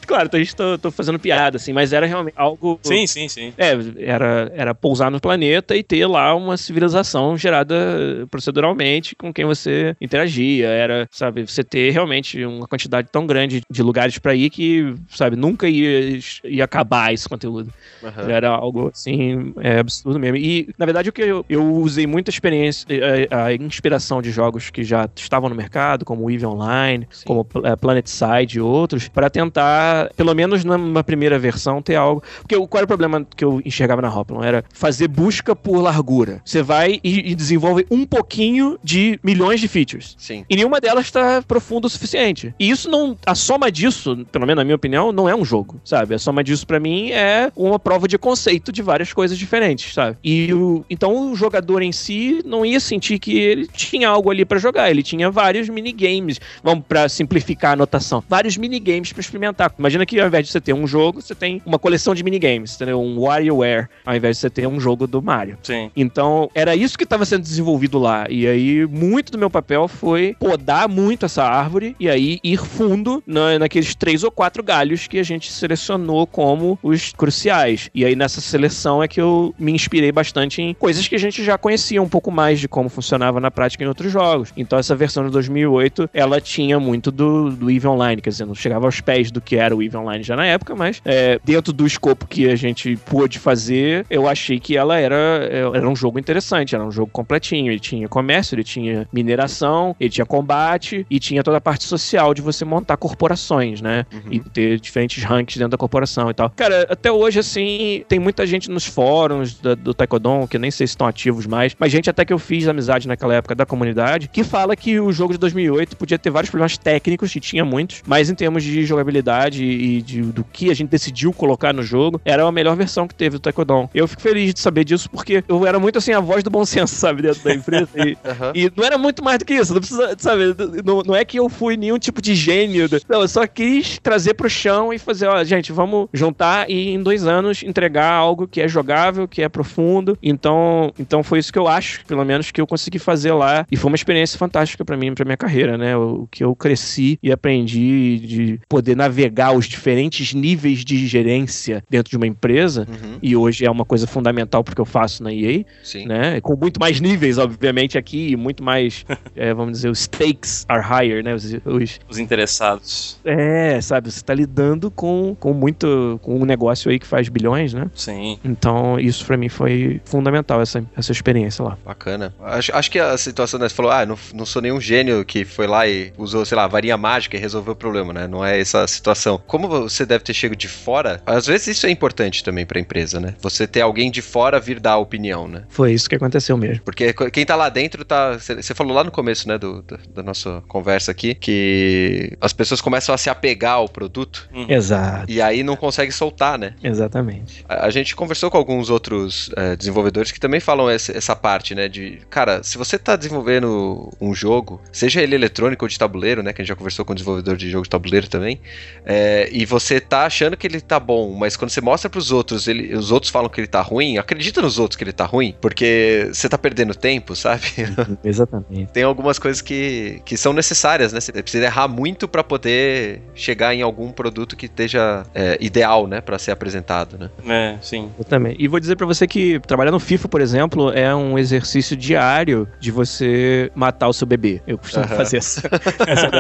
claro, tô, a gente tô, tô fazendo piada, assim, mas era realmente algo. sim, sim, sim. É, era, era pousar no planeta e ter lá uma civilização gerada proceduralmente com quem você interagia. Era, sabe, você ter realmente uma quantidade tão grande de lugares pra ir que, sabe, nunca ia, ia acabar esse conteúdo. Aham. Era algo assim, é absurdo mesmo. E, na verdade, o que eu, eu usei muita experiência, eh, a, inspiração de jogos que já estavam no mercado, como o Eve Online, Sim. como eh, Planet Side e outros, para tentar, pelo menos numa primeira versão, ter algo. Porque qual era o problema que eu enxergava na Hoplon? Era fazer busca por largura. Você vai e, e desenvolve um pouquinho de milhões de features. Sim. E nenhuma delas está profunda o suficiente. E isso não. A soma disso, pelo menos na minha opinião, não é um jogo, sabe? A soma disso pra mim é uma prova de conceito de várias coisas diferentes, sabe? E o, então o jogador em si não ia sentir que ele tinha algo ali pra jogar. Ele tinha vários minigames. Vamos pra simplificar a anotação. Vários minigames pra experimentar. Imagina que ao invés de você ter um jogo, você tem uma coleção de minigames, entendeu? Um WarioWare, ao invés de você ter um jogo do Mario. Sim. Então, era isso que estava sendo desenvolvido lá. E aí, muito do meu papel foi podar muito essa árvore e aí ir fundo na, naqueles três ou quatro galhos que a gente selecionou como os cruciais. E aí, nessa seleção é que eu me inspirei bastante em coisas que a gente já conhecia um pouco mais de como funcionava na prática em outros jogos. Então, essa versão de 2008, ela tinha muito do, do EVE Online, quer dizer, não chegava aos pés do que era o EVE Online já na época, mas é, dentro do escopo que a gente pôde fazer, eu achei que ela era, era um jogo interessante, era um jogo completinho. Ele tinha comércio, ele tinha mineração, ele tinha combate e tinha toda a parte social de você montar corporações, né? E ter diferentes ranks dentro da corporação e tal. Cara, até hoje, assim, tem muita gente nos fóruns da- do Taekwondo, que eu nem sei se estão ativos mais, mas gente até que eu fiz amizade naquela época da comunidade, que fala que o jogo de 2008 podia ter vários problemas técnicos, que tinha muitos, mas em termos de jogabilidade e de, do que a gente decidiu colocar no jogo, era a melhor versão que teve do Taekwondo. Eu fico feliz de saber disso, porque eu era muito, assim, a voz do bom senso, sabe, dentro da empresa. E, Aham. e não era muito mais do que isso, não precisa, sabe, não, não é que eu fui nenhum tipo de gênio, não, eu só quis trazer pro chão e fazer, ó, gente, vamos juntar e em dois anos entregar algo que é jogável, que é profundo, então, então foi isso que eu acho, pelo menos, que eu consegui fazer lá, e foi uma experiência fantástica pra mim, pra minha carreira, né, o, que eu cresci e aprendi de poder navegar os diferentes níveis de gerência dentro de uma empresa, Uhum. e hoje é uma coisa fundamental porque eu faço na EA, Sim. né? Com muito mais níveis, obviamente, aqui, e muito mais, é, vamos dizer, os stakes are higher, né? Os, os- Os interessados. é, sabe, você tá lidando com, com muito, com um negócio aí que faz bilhões, né? Sim. Então, isso pra mim foi fundamental, essa, essa experiência lá. Bacana. Acho, acho que a situação, né? Você falou, ah, não, não sou nenhum gênio que foi lá e usou, sei lá, varinha mágica e resolveu o problema, né? Não é essa a situação. Como você deve ter chego de fora, às vezes isso é importante também pra empresa, né? Você ter alguém de fora vir dar a opinião, né? Foi isso que aconteceu mesmo. Porque quem tá lá dentro tá. Você falou lá no começo, né, do, do- da nossa conversa aqui, que as pessoas começam a se apegar ao produto Exato, e aí não consegue soltar, né? exatamente. A, a gente conversou com alguns outros eh, desenvolvedores que também falam essa, essa parte, né? De, cara, se você tá desenvolvendo um jogo, seja ele eletrônico ou de tabuleiro, né? Que a gente já conversou com um desenvolvedor de jogo de tabuleiro também, eh, e você tá achando que ele tá bom, mas quando você mostra pros outros, ele, os outros falam que ele tá ruim, acredita nos outros que ele tá ruim, porque você tá perdendo tempo, sabe? Exatamente. Tem algumas coisas que, que são necessárias, né? Você precisa errar muito pra poder chegar em algum produto que esteja eh, ideal, né? Pra ser apresentado, né? É, sim. Eu também. E vou dizer pra você que trabalhar no FIFA, por exemplo, é um exercício diário de você matar o seu bebê. Eu costumo fazer essa, essa.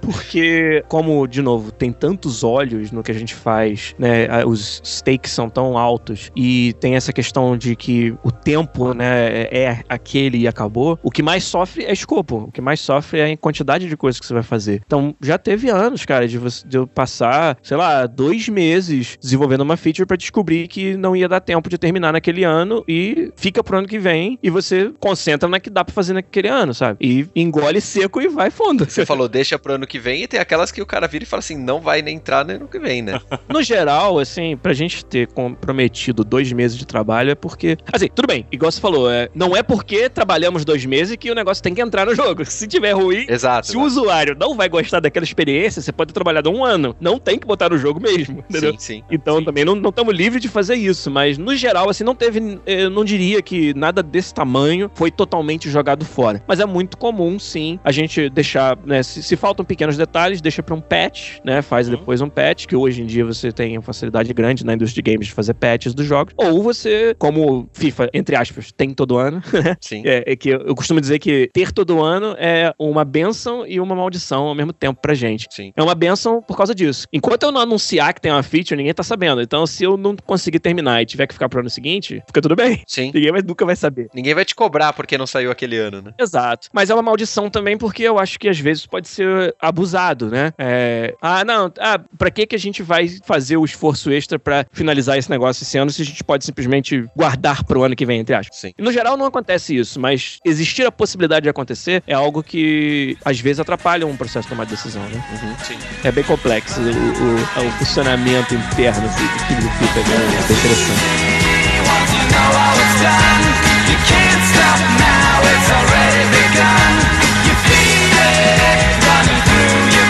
Porque, como, de novo, tem tantos olhos no que a gente faz, né? Os stakes são tão altos e tem essa questão de que o tempo, né, é aquele e acabou. O que mais sofre é escopo. O que mais sofre é a quantidade de coisas que você vai fazer. Então, já teve anos, cara, de, você, de eu passar, sei lá, dois meses desenvolvendo uma feature pra descobrir que não ia dar tempo de terminar naquele ano e fica pro ano que vem e você concentra na que dá pra fazer naquele ano, sabe? E engole seco e vai fundo. Você falou, deixa pro ano que vem, e tem aquelas que o cara vira e fala assim, não vai nem entrar no ano que vem, né? No geral, assim, pra gente ter comprometido dois meses de trabalho é porque. Assim, tudo bem, igual você falou, é, não é porque trabalhamos dois meses que o negócio tem que entrar no jogo. Se tiver ruim. Exato. Se o usuário não vai gostar daquela experiência, você pode ter trabalhado um ano. Não tem que botar no jogo mesmo. Mesmo, entendeu? Sim, sim. Então também não estamos livres de fazer isso, mas no geral, assim, não teve. Eu não diria que nada desse tamanho foi totalmente jogado fora. Mas é muito comum, sim, a gente deixar, né? Se, se faltam pequenos detalhes, deixa pra um patch, né? Faz Uhum. depois um patch, que hoje em dia você tem uma facilidade grande na indústria de games de fazer patches dos jogos. Ou você, como FIFA, entre aspas, tem todo ano, Sim. é, é que eu costumo dizer que ter todo ano é uma benção e uma maldição ao mesmo tempo pra gente. Sim. É uma benção por causa disso. Enquanto eu não anunciar que tem uma feature, ninguém tá sabendo. Então, se eu não conseguir terminar e tiver que ficar pro ano seguinte, fica tudo bem. Sim. Ninguém vai- nunca vai saber. Ninguém vai te cobrar porque não saiu aquele ano, né? Exato. Mas é uma maldição também porque eu acho que às vezes pode ser abusado, né? É, ah, não, ah, pra que que a gente vai fazer o esforço extra pra finalizar esse negócio esse ano se a gente pode simplesmente guardar pro ano que vem, entre aspas? Sim. No geral não acontece isso, mas existir a possibilidade de acontecer é algo que às vezes atrapalha um processo de tomar decisão, né? Uhum. Sim. É bem complexo o, o- o funcionamento interno assim, do time do FIFA, é interessante.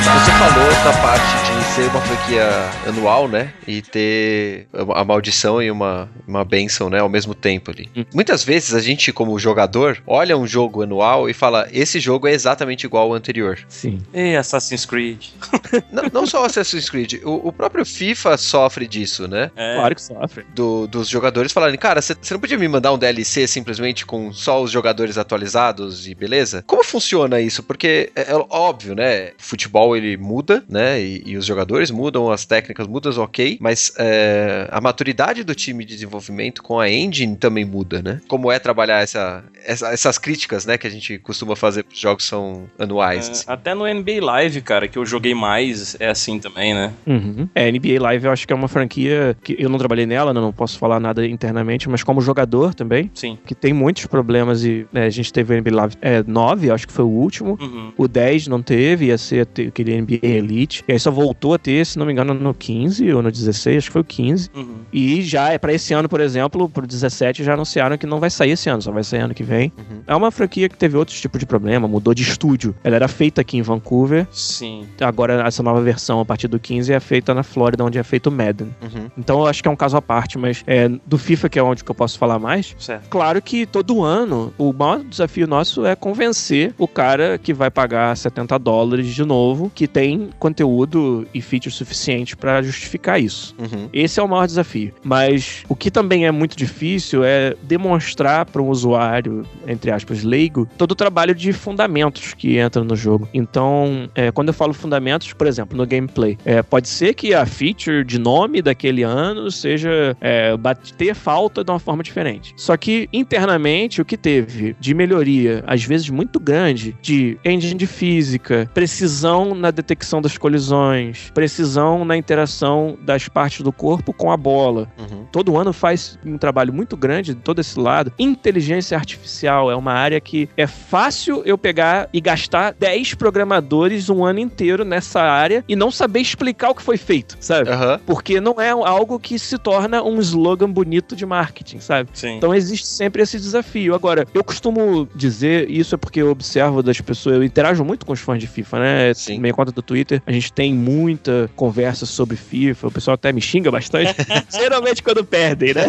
Você falou da parte de ser uma franquia anual, né? E ter a maldição e uma, uma benção, né? Ao mesmo tempo ali. Hum. Muitas vezes a gente, como jogador, olha um jogo anual e fala: esse jogo é exatamente igual ao anterior. Sim. E Assassin's Creed. não, não só o Assassin's Creed, o, o próprio FIFA sofre disso, né? É, Claro que sofre. Do- dos jogadores falarem, cara, você não podia me mandar um DLC simplesmente com só os jogadores atualizados e beleza? Como funciona isso? Porque é, é óbvio, né? Futebol ele muda, né? E, e os jogadores mudam, as técnicas mudam, ok. Mas é, a maturidade do time de desenvolvimento com a engine também muda, né? Como é trabalhar essa, essa- essas críticas, né? Que a gente costuma fazer para os jogos que são anuais. é, assim. até no NBA Live, cara, que eu joguei mais, é assim também, né? Uhum. É, NBA Live eu acho que é uma franquia que eu não trabalhei nela, né, não posso falar nada internamente, mas como jogador também, Sim. que tem muitos problemas e né, a gente teve o NBA Live é, 9, acho que foi o último. Uhum. O 10 não teve, ia ser aquele NBA Elite. E aí só voltou a ter, se não me engano, no 15 ou no 16, acho que foi o 15. Uhum. E já é pra esse ano, por exemplo, pro 17 já anunciaram que não vai sair esse ano, só vai sair ano que vem. Uhum. É uma franquia que teve outros tipos de problema, mudou de estúdio. Ela era feita aqui em Vancouver, Sim. agora essa nova versão a partir do 15 é feita na Flórida, onde é feito o Madden. Uhum. Então eu acho que é um caso à parte, mas é, do FIFA, que é onde que eu posso falar mais, Certo. claro que todo ano o maior desafio nosso é convencer o cara que vai pagar 70 dólares de novo, que tem conteúdo e features suficientes pra justificar isso. Uhum. Esse é o maior desafio. Mas o que também é muito difícil é demonstrar para um usuário, entre aspas, leigo, todo o trabalho de fundamentos que entra no jogo. Então, é, quando eu falo fundamentos, por exemplo, no gameplay, é, pode ser que a feature de nome daquele ano seja é, bater falta de uma forma diferente. Só que internamente, o que teve de melhoria, às vezes muito grande, de engine de física, precisão na detecção das colisões, precisão na interação das partes do corpo com a bola. Uhum. Todo ano faz um trabalho muito grande de todo esse lado. Inteligência artificial é uma área que é fácil eu pegar e gastar 10 programadores um ano inteiro nessa área e não saber explicar o que foi feito, sabe? Aham. Porque não é algo que se torna um slogan bonito de marketing, sabe? Sim. Então existe sempre esse desafio. Agora, eu costumo dizer, isso é porque eu observo das pessoas, eu interajo muito com os fãs de FIFA, né? Sim. Minha conta do Twitter, a gente tem muita conversa sobre FIFA, o pessoal até me xinga bastante. Geralmente quando perdem, né?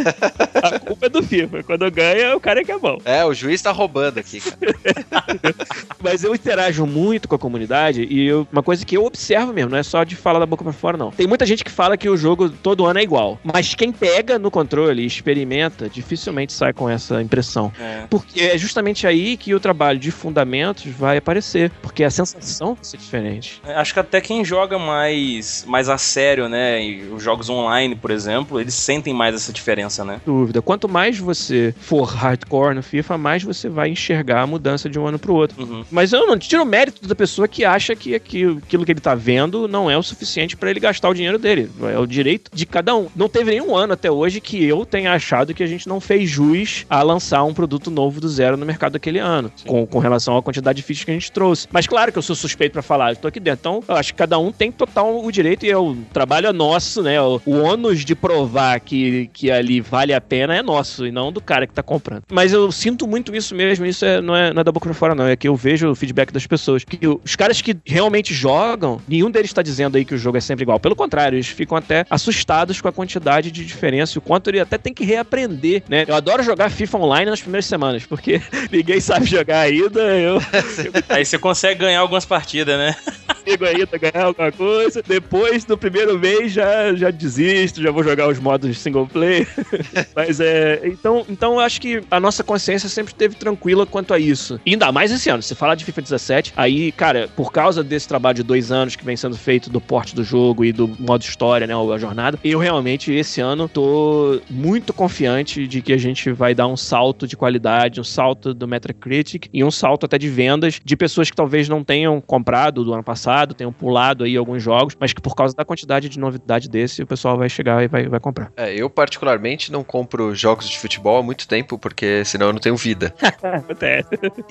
A culpa é do FIFA. Quando ganha, o cara é que é bom. É, o juiz tá roubando aqui, cara. Mas eu interajo muito com a comunidade e eu- uma coisa que eu observo mesmo, não é só de falar da boca pra fora, não. Tem muita gente que fala que o jogo todo ano é igual. Mas quem pega no controle e experimenta, dificilmente sai com essa impressão. É. Porque é justamente aí que o trabalho de fundamentos vai aparecer. Porque a sensação vai ser diferente. Acho que até quem joga mais, mais a sério, né? E os jogos online, por exemplo, eles sentem mais essa diferença, né? Dúvida. Quanto mais você for hardcore no FIFA, mais você vai enxergar a mudança de um ano pro outro. Uhum. Mas eu não tiro o mérito da pessoa que acha que aquilo, que ele tá vendo não é o suficiente pra ele gastar o dinheiro dele. É o direito de cada um. Não teve nenhum ano até hoje que eu tenha achado que a gente não fez jus a lançar um produto novo do zero no mercado daquele ano, com, com relação à quantidade de fichas que a gente trouxe. Mas claro que eu sou suspeito pra falar, eu tô aqui dentro. Então, eu acho que cada um tem total o direito e é o trabalho é nosso, né? O, o ônus de provar que, que ali vale a pena é nosso e não do cara que tá comprando. Mas eu sinto muito isso mesmo, isso é, não, é, não é da boca pra fora, não. É que eu vejo o feedback das pessoas. Que os caras que realmente jogam, nenhum deles tá dizendo aí que o jogo é sempre igual. Pelo contrário, eles ficam até assustados com a quantidade de diferença e o quanto ele até tem que reaprender, né? Eu adoro jogar FIFA online nas primeiras semanas, porque ninguém sabe jogar ainda. Eu, Aí você consegue ganhar algumas partidas, né? consigo ainda ganhar alguma coisa. Depois do primeiro mês já, já desisto, já vou jogar os modos single player. Mas é. Então, então acho que a nossa consciência sempre esteve tranquila quanto a isso. E ainda mais esse ano. Se falar de FIFA 17, aí, cara, por causa desse trabalho de dois anos que vem sendo feito do porte do jogo e do modo história, né? A jornada, eu realmente esse ano tô muito confiante de que a gente vai dar um salto de qualidade, um salto do Metacritic e um salto até de vendas de pessoas que talvez não tenham comprado do ano passado, tenham pulado aí alguns jogos, mas que por causa da quantidade de novidade desse, o pessoal vai chegar e vai, vai comprar. É, eu particularmente não compro jogos de futebol há muito tempo, porque senão eu não tenho vida. Até.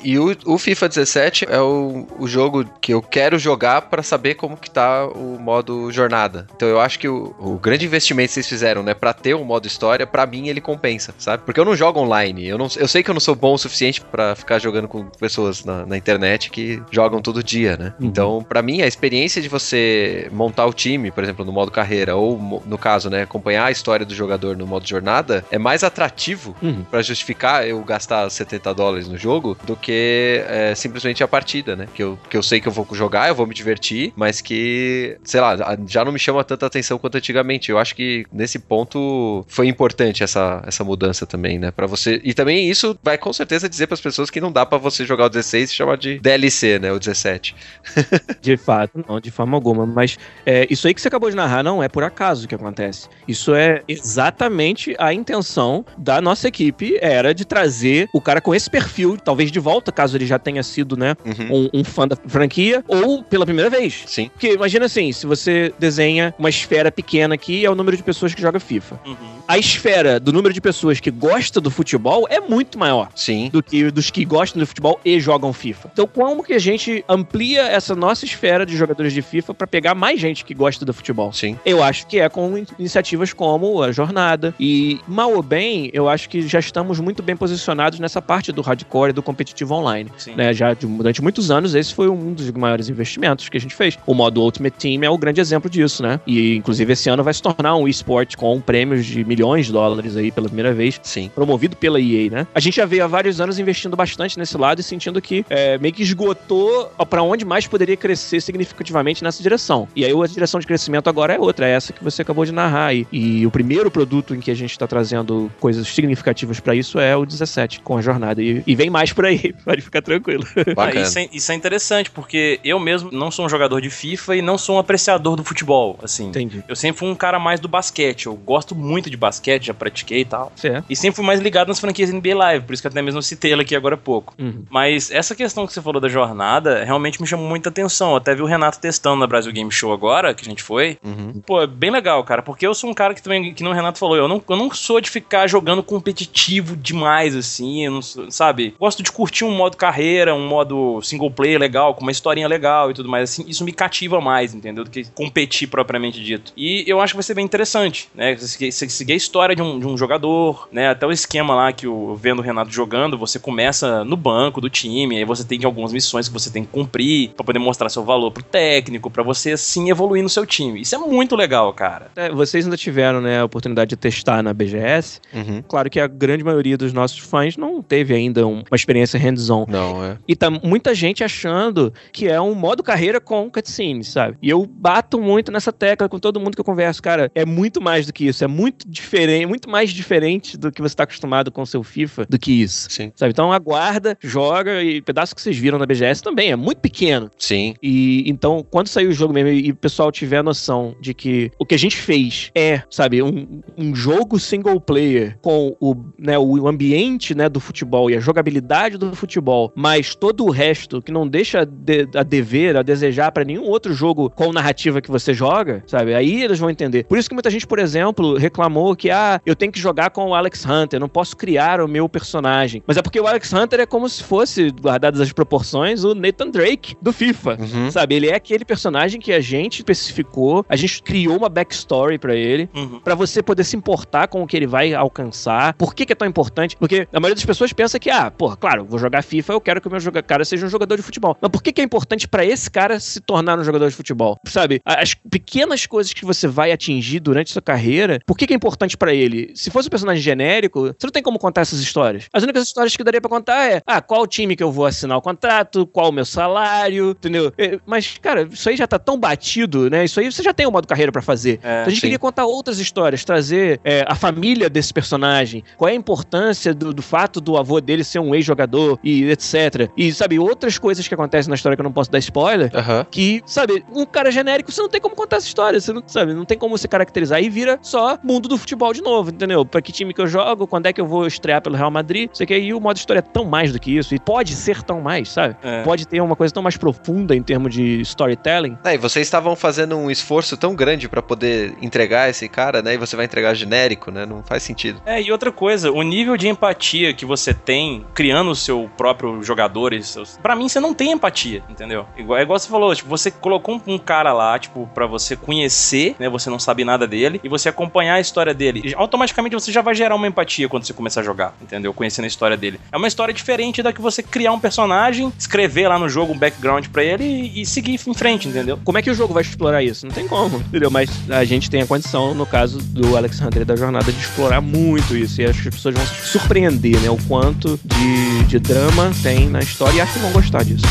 E o, o FIFA 17 é o, o jogo que eu quero jogar pra saber como que tá o modo jornada. Então eu acho que o, o grande investimento que vocês fizeram, né, pra ter um modo história, pra mim ele compensa, sabe? Porque eu não jogo online. Eu, não, eu sei que eu não sou bom o suficiente pra ficar jogando com pessoas na, na internet que jogam todo dia, né? Uhum. Então, pra mim, a experiência de você montar o time, por exemplo, no modo carreira, ou no caso, né, acompanhar a história do jogador no modo jornada, é mais atrativo Uhum. Pra justificar eu gastar 70 dólares no jogo do que é, simplesmente a partida, né? Que eu, que eu sei que eu vou jogar, eu vou me divertir, mas que, sei lá, já não me chama tanta atenção quanto antigamente. Eu acho que nesse ponto foi importante essa, essa mudança também, né? Pra você. E também isso vai com certeza dizer pras pessoas que não dá pra você jogar o 16 e chamar de DLC, né? O 17. De fato, não, de forma alguma. Mas é, isso aí que você acabou de narrar não é por acaso que acontece. Isso é exatamente a intenção da nossa equipe, era de trazer o cara com esse perfil, talvez de volta, caso ele já tenha sido, né, Uhum. um, um fã da franquia, ou pela primeira vez. Sim. Porque imagina assim, se você desenha uma esfera pequena aqui, é o número de pessoas que joga FIFA. Uhum. A esfera do número de pessoas que gosta do futebol é muito maior Sim. do que dos que gostam do futebol e jogam FIFA. Então, como que a gente amplia essa nossa esfera de jogadores de FIFA pra pegar mais gente que gosta do futebol? Sim. Eu acho que é com in- iniciativas como a jornada. E, mal ou bem, eu acho que já estamos muito bem posicionados nessa parte do hardcore e do competitivo online. Sim. Né, já durante muitos anos, esse foi um dos maiores investimentos que a gente fez. O modo Ultimate Team é o grande exemplo disso, né? E, inclusive, esse ano vai se tornar um esporte com prêmios de milhões de dólares aí pela primeira vez Sim. promovido pela EA, né? A gente já veio há vários anos investindo bastante nesse lado e sentindo que é, meio que esgotou pra onde mais poderia crescer significativamente nessa direção. E aí a direção de crescimento agora é outra, é essa que você acabou de narrar aí. E o primeiro produto em que a gente tá trazendo coisas significativas pra isso é o 17, com a jornada. E, e vem mais por aí, pode ficar tranquilo. Ah, isso, é, isso é interessante, porque eu mesmo não sou um jogador de FIFA e não sou um apreciador do futebol, assim. Entendi. Eu sempre fui um cara mais do basquete. Eu gosto muito de basquete, já pratiquei e tal. Certo. E sempre fui mais ligado nas franquias NBA Live, por isso que até mesmo citei ela aqui agora há pouco. Uhum. Mas essa questão que você falou da jornada realmente me chamou muita atenção. Até vi o Renato testando na Brasil Game Show agora, que a gente foi. Uhum. Pô, é bem legal, cara, porque eu sou um cara que também, que não o Renato falou, eu não, eu não sou de ficar jogando competitivo demais, assim, não sabe? Gosto de curtir um modo carreira, um modo single player legal, com uma historinha legal e tudo mais, assim, isso me cativa mais, entendeu? Do que competir propriamente dito. E eu acho que vai ser bem interessante, né? Você seguir, a história de um, de um jogador, né? Até o esquema lá que eu vendo o Renato jogando, você começa no banco do time, aí você tem algumas missões que você tem que cumprir pra poder mostrar seu valor pro técnico, pra você assim evoluir no seu time. Isso é muito legal, cara. É, vocês ainda tiveram né, a oportunidade de testar na BGS. Uhum. Claro que a grande maioria dos nossos fãs não teve ainda um- uma experiência hands-on. Não, é. E tá muita gente achando que é um modo carreira com cutscene, sabe? E eu bato muito nessa tecla com todo mundo que eu converso. Cara, é muito mais do que isso. É muito diferente, muito mais diferente do que você tá acostumado com o seu FIFA do que isso. Sim. Sabe? Então aguarda, joga e o pedaço que vocês viram na BGS também é muito pequeno. Sim. E então, quando sair o jogo mesmo e o pessoal tiver a noção de que o que a gente fez é, sabe, um, um jogo single player com o, né, o ambiente né, do futebol e a jogabilidade do futebol, mas todo o resto que não deixa de- a dever, a desejar pra nenhum outro jogo com narrativa que você joga, sabe? Aí eles vão entender. Por isso que muita gente, por exemplo, reclamou que, ah, eu tenho que jogar com o Alex Hunter, não posso criar o meu personagem. Mas é porque o Alex Hunter é como se fosse, guardadas as proporções, o Nathan Drake do FIFA. Uhum. Sabe, ele é aquele personagem que a gente especificou, a gente criou uma backstory pra ele, Uhum. pra você poder se importar com o que ele vai alcançar. Por que, que é tão importante? Porque a maioria das pessoas pensa que, ah, porra, claro, vou jogar FIFA, eu quero que o meu cara seja um jogador de futebol. Mas por que, que é importante pra esse cara se tornar um jogador de futebol? Sabe, as pequenas coisas que você vai atingir durante sua carreira, por que, que é importante pra ele? Se fosse um personagem genérico, você não tem como contar essas histórias. As únicas histórias que daria pra contar é, ah, qual time que eu vou assinar o contrato, qual o meu salário, entendeu? Mas, cara, isso aí já tá tão batido, né? Isso aí você já tem um modo carreira pra fazer. É, então a gente sim. queria contar outras histórias, trazer é, a família desse personagem, qual é a importância do, do fato do avô dele ser um ex-jogador e etc. E, sabe, outras coisas que acontecem na história que eu não posso dar spoiler. Que, sabe, um cara genérico, você não tem como contar essa história, você não, sabe, não tem como se caracterizar e vira só mundo do futebol de novo, entendeu? Pra que time que eu jogo, quando é que eu vou estrear pelo Real Madrid, sei que aí o modo história é tão mais do que isso, e pode ser tão mais, sabe? É. Pode ter uma coisa tão mais profunda em termos de storytelling. É, e vocês estavam fazendo um esforço tão grande pra poder entregar esse cara, né? E você vai entregar genérico, né? Não faz sentido. É, e outra coisa, o nível de empatia que você tem criando o seu próprio jogador, seus... pra mim você não tem empatia, entendeu? Igual, é igual você falou, tipo, você colocou um, um cara lá, tipo, pra você conhecer, né, você não sabe nada dele, e você acompanhar a história dele. E automaticamente você já vai gerar uma empatia quando você começar a jogar, entendeu? Conhecendo a história dele. É uma história diferente da que você criar um personagem, escrever lá no jogo um background pra ele e, e seguir em frente, entendeu? Como é que o jogo vai explorar isso? Não tem como, entendeu? Mas a gente tem a condição, no caso do Alex Hunter e da jornada, de explorar muito isso. E acho que as pessoas vão se surpreender, né? O quanto de, de drama tem na história e acho que vão gostar disso.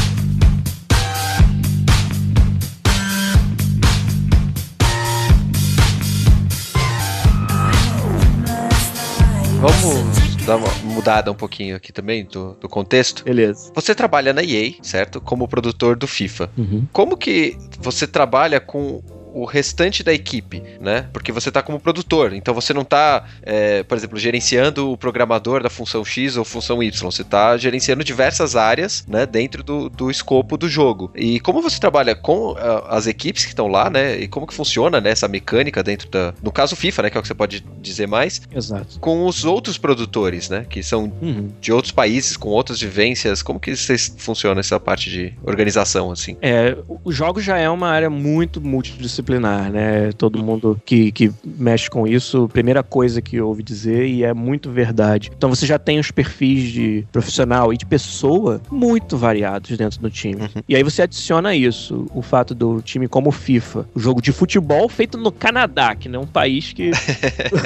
Vamos dar uma mudada um pouquinho aqui também do, do contexto. Beleza. Você trabalha na EA, certo? Como produtor do FIFA. Uhum. Como que você trabalha com o restante da equipe, né? Porque você tá como produtor, então você não tá, é, por exemplo, gerenciando o programador da função X ou função Y, você tá gerenciando diversas áreas, né, dentro do, do escopo do jogo. E como você trabalha com ah, as equipes que estão lá, né, e como que funciona, né, essa mecânica dentro da, no caso FIFA, né, que é o que você pode dizer mais, Exato. com os outros produtores, né, que são Uhum. de outros países, com outras vivências, como que vocês funciona essa parte de organização, assim? É, os jogos já é uma área muito multidisciplinar, né? Todo mundo que, que mexe com isso, primeira coisa que ouve dizer, e é muito verdade. Então você já tem os perfis de profissional e de pessoa muito variados dentro do time. Uhum. E aí você adiciona isso, o fato do time como FIFA, o jogo de futebol feito no Canadá, que não é um país que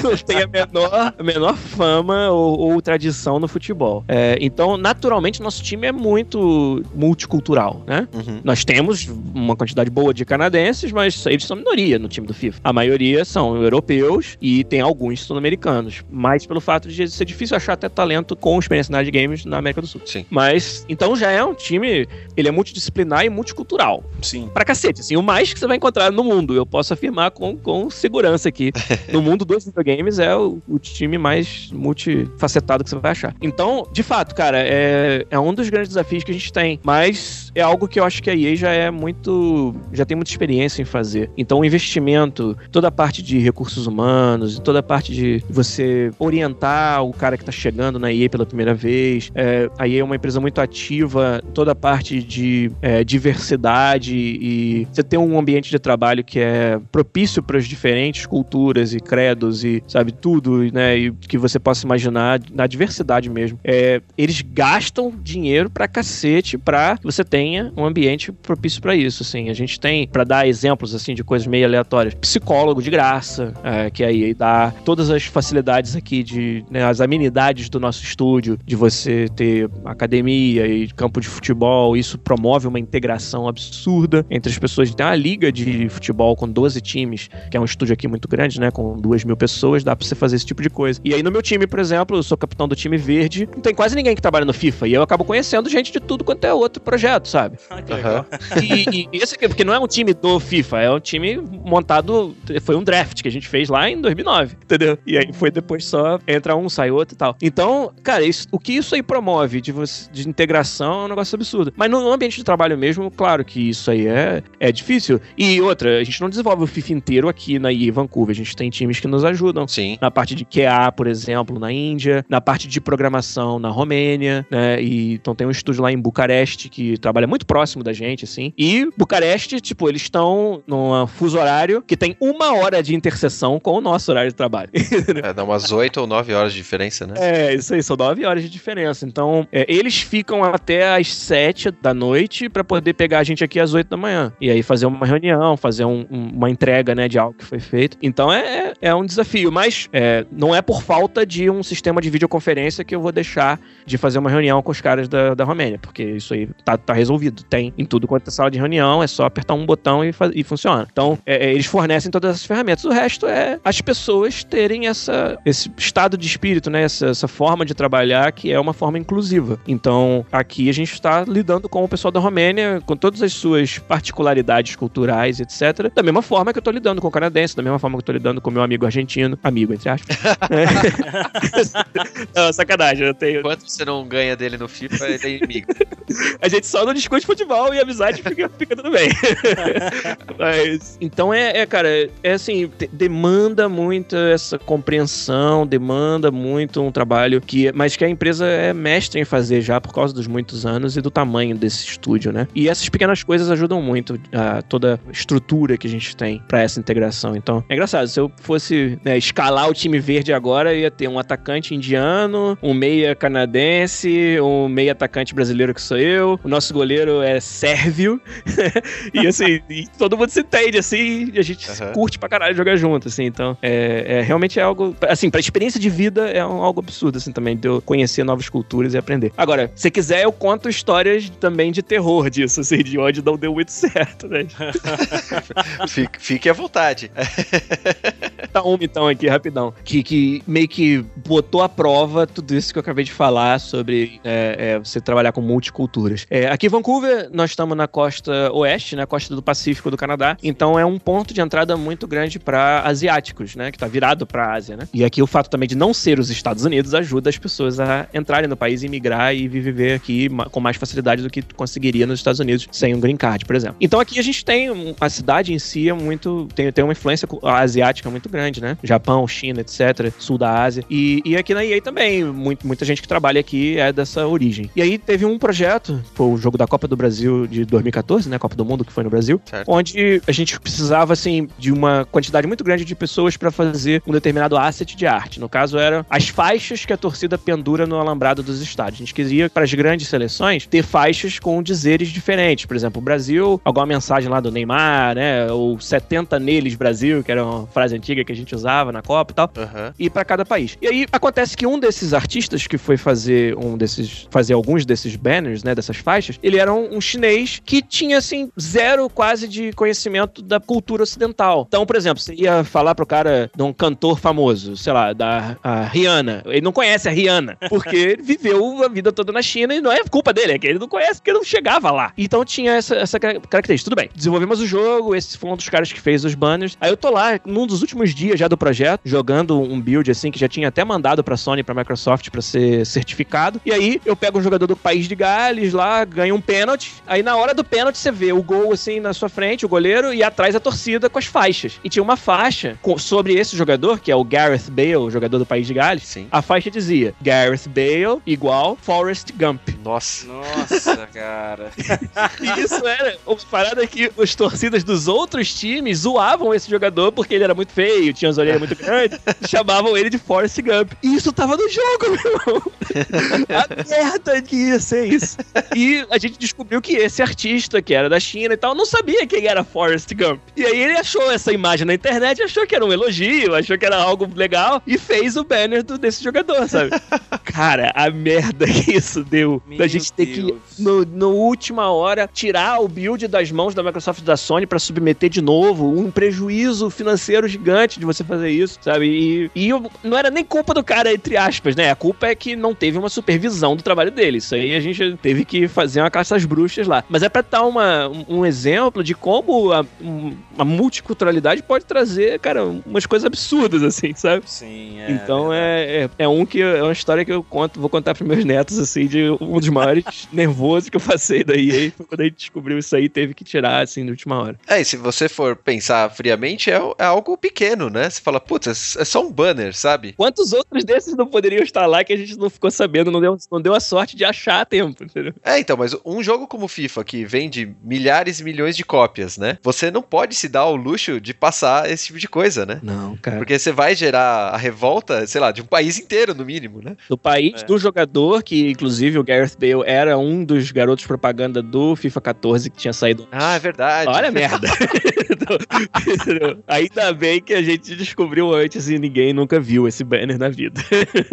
não tem a menor, a menor fama ou, ou tradição no futebol. É, então, naturalmente, nosso time é muito multicultural, né? Uhum. Nós temos uma quantidade boa de canadenses, mas eles são minoria no time do FIFA. A maioria são europeus e tem alguns sul-americanos. Mas pelo fato de ser difícil achar até talento com experiência na de games na América do Sul. Sim. Mas, então já é um time, ele é multidisciplinar e multicultural. Sim. Pra cacete, assim, o mais que você vai encontrar no mundo, eu posso afirmar com, com segurança aqui. No mundo dos videogames é o, o time mais multifacetado que você vai achar. Então, de fato, cara, é, é um dos grandes desafios que a gente tem, mas é algo que eu acho que a EA já é muito. já tem muita experiência em fazer. Então, o investimento, toda a parte de recursos humanos, toda a parte de você orientar o cara que tá chegando na EA pela primeira vez. É, a EA é uma empresa muito ativa, toda a parte de é, diversidade e você ter um ambiente de trabalho que é propício para as diferentes culturas e credos e sabe tudo, né? E que você possa imaginar na diversidade mesmo. É, eles gastam dinheiro pra cacete pra que você tenha um ambiente propício pra isso, assim. A gente tem, pra dar exemplos assim de coisas meio aleatórias, psicólogo de graça, é, que aí dá todas as facilidades aqui de né, as amenidades do nosso estúdio, de você ter academia e campo de futebol, isso promove uma integração absurda entre as pessoas. Tem uma liga de futebol com 12 times, que é um estúdio aqui muito grande, né? Com duas mil pessoas, dá pra você fazer esse tipo de coisa. E aí no meu time, por exemplo, eu sou capitão do time verde, não tem quase ninguém que trabalha no FIFA, e eu acabo conhecendo gente de tudo quanto é outro projeto, sabe? Ah, que legal. E, e esse aqui, porque não é um time do FIFA, é um time montado, foi um draft que a gente fez lá em 2009, entendeu? E aí foi depois só entra um, sai outro e tal. Então, cara, isso- o que isso aí promove de, você- de integração é um negócio absurdo. Mas no ambiente de trabalho mesmo, claro que isso aí é, é difícil. E outra, a gente não desenvolve o FIFA inteiro aqui na EA Vancouver, a gente tem times que nos ajudam Sim. na parte de QA, por exemplo, na Índia, na parte de programação na Romênia, né? E, então tem um estúdio lá em Bucareste que trabalha trabalha muito próximo da gente, assim. E Bucareste, tipo, eles estão num fuso horário que tem uma hora de interseção com o nosso horário de trabalho. É, dá umas 8 ou 9 horas de diferença, né? É, isso aí, são nove horas de diferença. Então, é, eles ficam até às sete da noite pra poder pegar a gente aqui às oito da manhã. E aí fazer uma reunião, fazer um- um- uma entrega, né, de algo que foi feito. Então é, é um desafio, mas é, não é por falta de um sistema de videoconferência que eu vou deixar de fazer uma reunião com os caras da, da Romênia, porque isso aí tá, tá resolvido. Tem em tudo quanto é sala de reunião, é só apertar um botão e, e funciona. Então, é, é, eles fornecem todas essas ferramentas. O resto é as pessoas terem essa, esse estado de espírito, né? Essa, essa forma de trabalhar que é uma forma inclusiva. Então, aqui a gente está lidando com o pessoal da Romênia, com todas as suas particularidades culturais, etc. Da mesma forma que eu tô lidando com o canadense, da mesma forma que eu tô lidando com o meu amigo argentino, amigo, entre aspas. É. Não, sacanagem, eu tenho. Enquanto você não ganha dele no FIFA, ele é inimigo. A gente só não discute futebol e amizade fica, fica tudo bem. Mas, então é, é, cara, é assim, demanda muito essa compreensão, demanda muito um trabalho que, mas que a empresa é mestre em fazer já por causa dos muitos anos e do tamanho desse estúdio, né? E essas pequenas coisas ajudam muito a toda a estrutura que a gente tem pra essa integração. Então, é engraçado, se eu fosse né, escalar o time verde agora, ia ter um atacante indiano, um meia canadense, um meia atacante brasileiro que sou eu, o nosso goleiro é sérvio, e assim, e todo mundo se entende, assim, e a gente Aham. curte pra caralho jogar junto, assim, então, é, é- realmente é algo, assim, pra experiência de vida é um- algo absurdo, assim, também, de eu conhecer novas culturas e aprender. Agora, se quiser, eu conto histórias também de terror disso, assim, de onde não deu muito certo, né? Fique, fique à vontade. Tá uma então aqui, rapidão. Que, que meio que botou à prova tudo isso que eu acabei de falar sobre é, é, você trabalhar com multiculturas. É, aqui Vancouver, nós estamos na costa oeste, na costa do Pacífico do Canadá. Então é um ponto de entrada muito grande para asiáticos, né? Que tá virado pra Ásia, né? E aqui o fato também de não ser os Estados Unidos ajuda as pessoas a entrarem no país, emigrar e viver aqui com mais facilidade do que conseguiria nos Estados Unidos sem um green card, por exemplo. Então aqui a gente tem a cidade em si é muito tem, tem uma influência asiática muito grande, né? Japão, China, etc, sul da Ásia. E, e aqui na EA também, muito, muita gente que trabalha aqui é dessa origem. E aí teve um projeto, foi o jogo da Copa do Brasil de 2014, né? Copa do Mundo que foi no Brasil, Certo. onde a gente precisava assim de uma quantidade muito grande de pessoas para fazer um determinado asset de arte. No caso eram as faixas que a torcida pendura no alambrado dos estádios. A gente queria para as grandes seleções ter faixas com dizeres diferentes. Por exemplo, o Brasil, alguma mensagem lá do Neymar, né? Ou 70 neles Brasil, que era uma frase antiga que a gente usava na Copa e tal Aham. e para cada país. E aí acontece que um desses artistas que foi fazer um desses fazer alguns desses banners, né, dessas faixas, ele era um, um chinês que tinha assim zero quase de conhecimento da cultura ocidental. Então, por exemplo, você ia falar pro cara de um cantor famoso, sei lá, da a Rihanna. Ele não conhece a Rihanna, porque ele viveu a vida toda na China e não é culpa dele, é que ele não conhece, porque ele não chegava lá. Então tinha essa, essa ca- característica. Tudo bem, desenvolvemos o jogo, esse foi um dos caras que fez os banners. Aí eu tô lá, num dos últimos dias já do projeto, jogando um build assim que já tinha até mandado pra Sony pra Microsoft pra ser certificado. E aí eu pego um jogador do país de Gales lá, ganho um pênalti. Aí na hora do pênalti você vê o gol assim na sua frente, o goleiro, e atrás a torcida com as faixas. E tinha uma faixa com- sobre esse jogador, que é o Gareth Bale, o jogador do país de Gales. Sim. A faixa dizia Gareth Bale igual Forrest Gump. Nossa. Nossa, cara. E isso era uma parada que as torcidas dos outros times zoavam esse jogador porque ele era muito feio, tinha as orelhas muito grandes, chamavam ele de Forrest Gump. E isso tava no jogo, meu irmão. A merda que ia ser isso. E a gente descobriu que esse artista, que era da China e tal, não sabia quem era Forrest Gump. E aí ele achou essa imagem na internet, achou que era um elogio, achou que era algo legal e fez o banner do- desse jogador, sabe? Cara, a merda que isso deu. da Meu gente ter que, Deus. no, no última hora, tirar o build das mãos da Microsoft e da Sony pra submeter de novo. Um prejuízo financeiro gigante de você fazer isso, sabe? E, e eu- não era nem culpa do cara, entre aspas, né? A culpa é que não teve uma supervisão do trabalho dele. Isso aí a gente teve que fazer uma caça às bruxas lá. Mas é pra dar uma, um, exemplo de como a, a multiculturalidade pode trazer, cara, umas coisas absurdas, assim, sabe? Sim, é. então é, é, é um que é uma história que eu conto, vou contar pros meus netos, assim, de um dos maiores nervosos que eu passei da EA foi quando a gente descobriu isso aí teve que tirar, assim, na última hora. É, e se você for pensar friamente, é, é algo pequeno, né? Você fala, putz, é, é só um banner, sabe? Quantos outros desses não poderiam estar lá que a gente não ficou sabendo, não deu, não deu a sorte de achar a tempo, entendeu? É, então, mas um jogo como FIFA, que vende milhares e milhões de cópias, né? Você não pode se dar o luxo de passar esse tipo de coisa, né? Não, cara. Porque você vai gerar a revolta, sei lá, de um país inteiro, no mínimo, né? Do país É. do jogador, que inclusive o Gareth Bale era um dos garotos propaganda do FIFA 14 que tinha saído. Ah, é verdade. Olha a merda. Entendeu? Ainda bem que a gente descobriu antes e ninguém nunca viu esse banner na vida.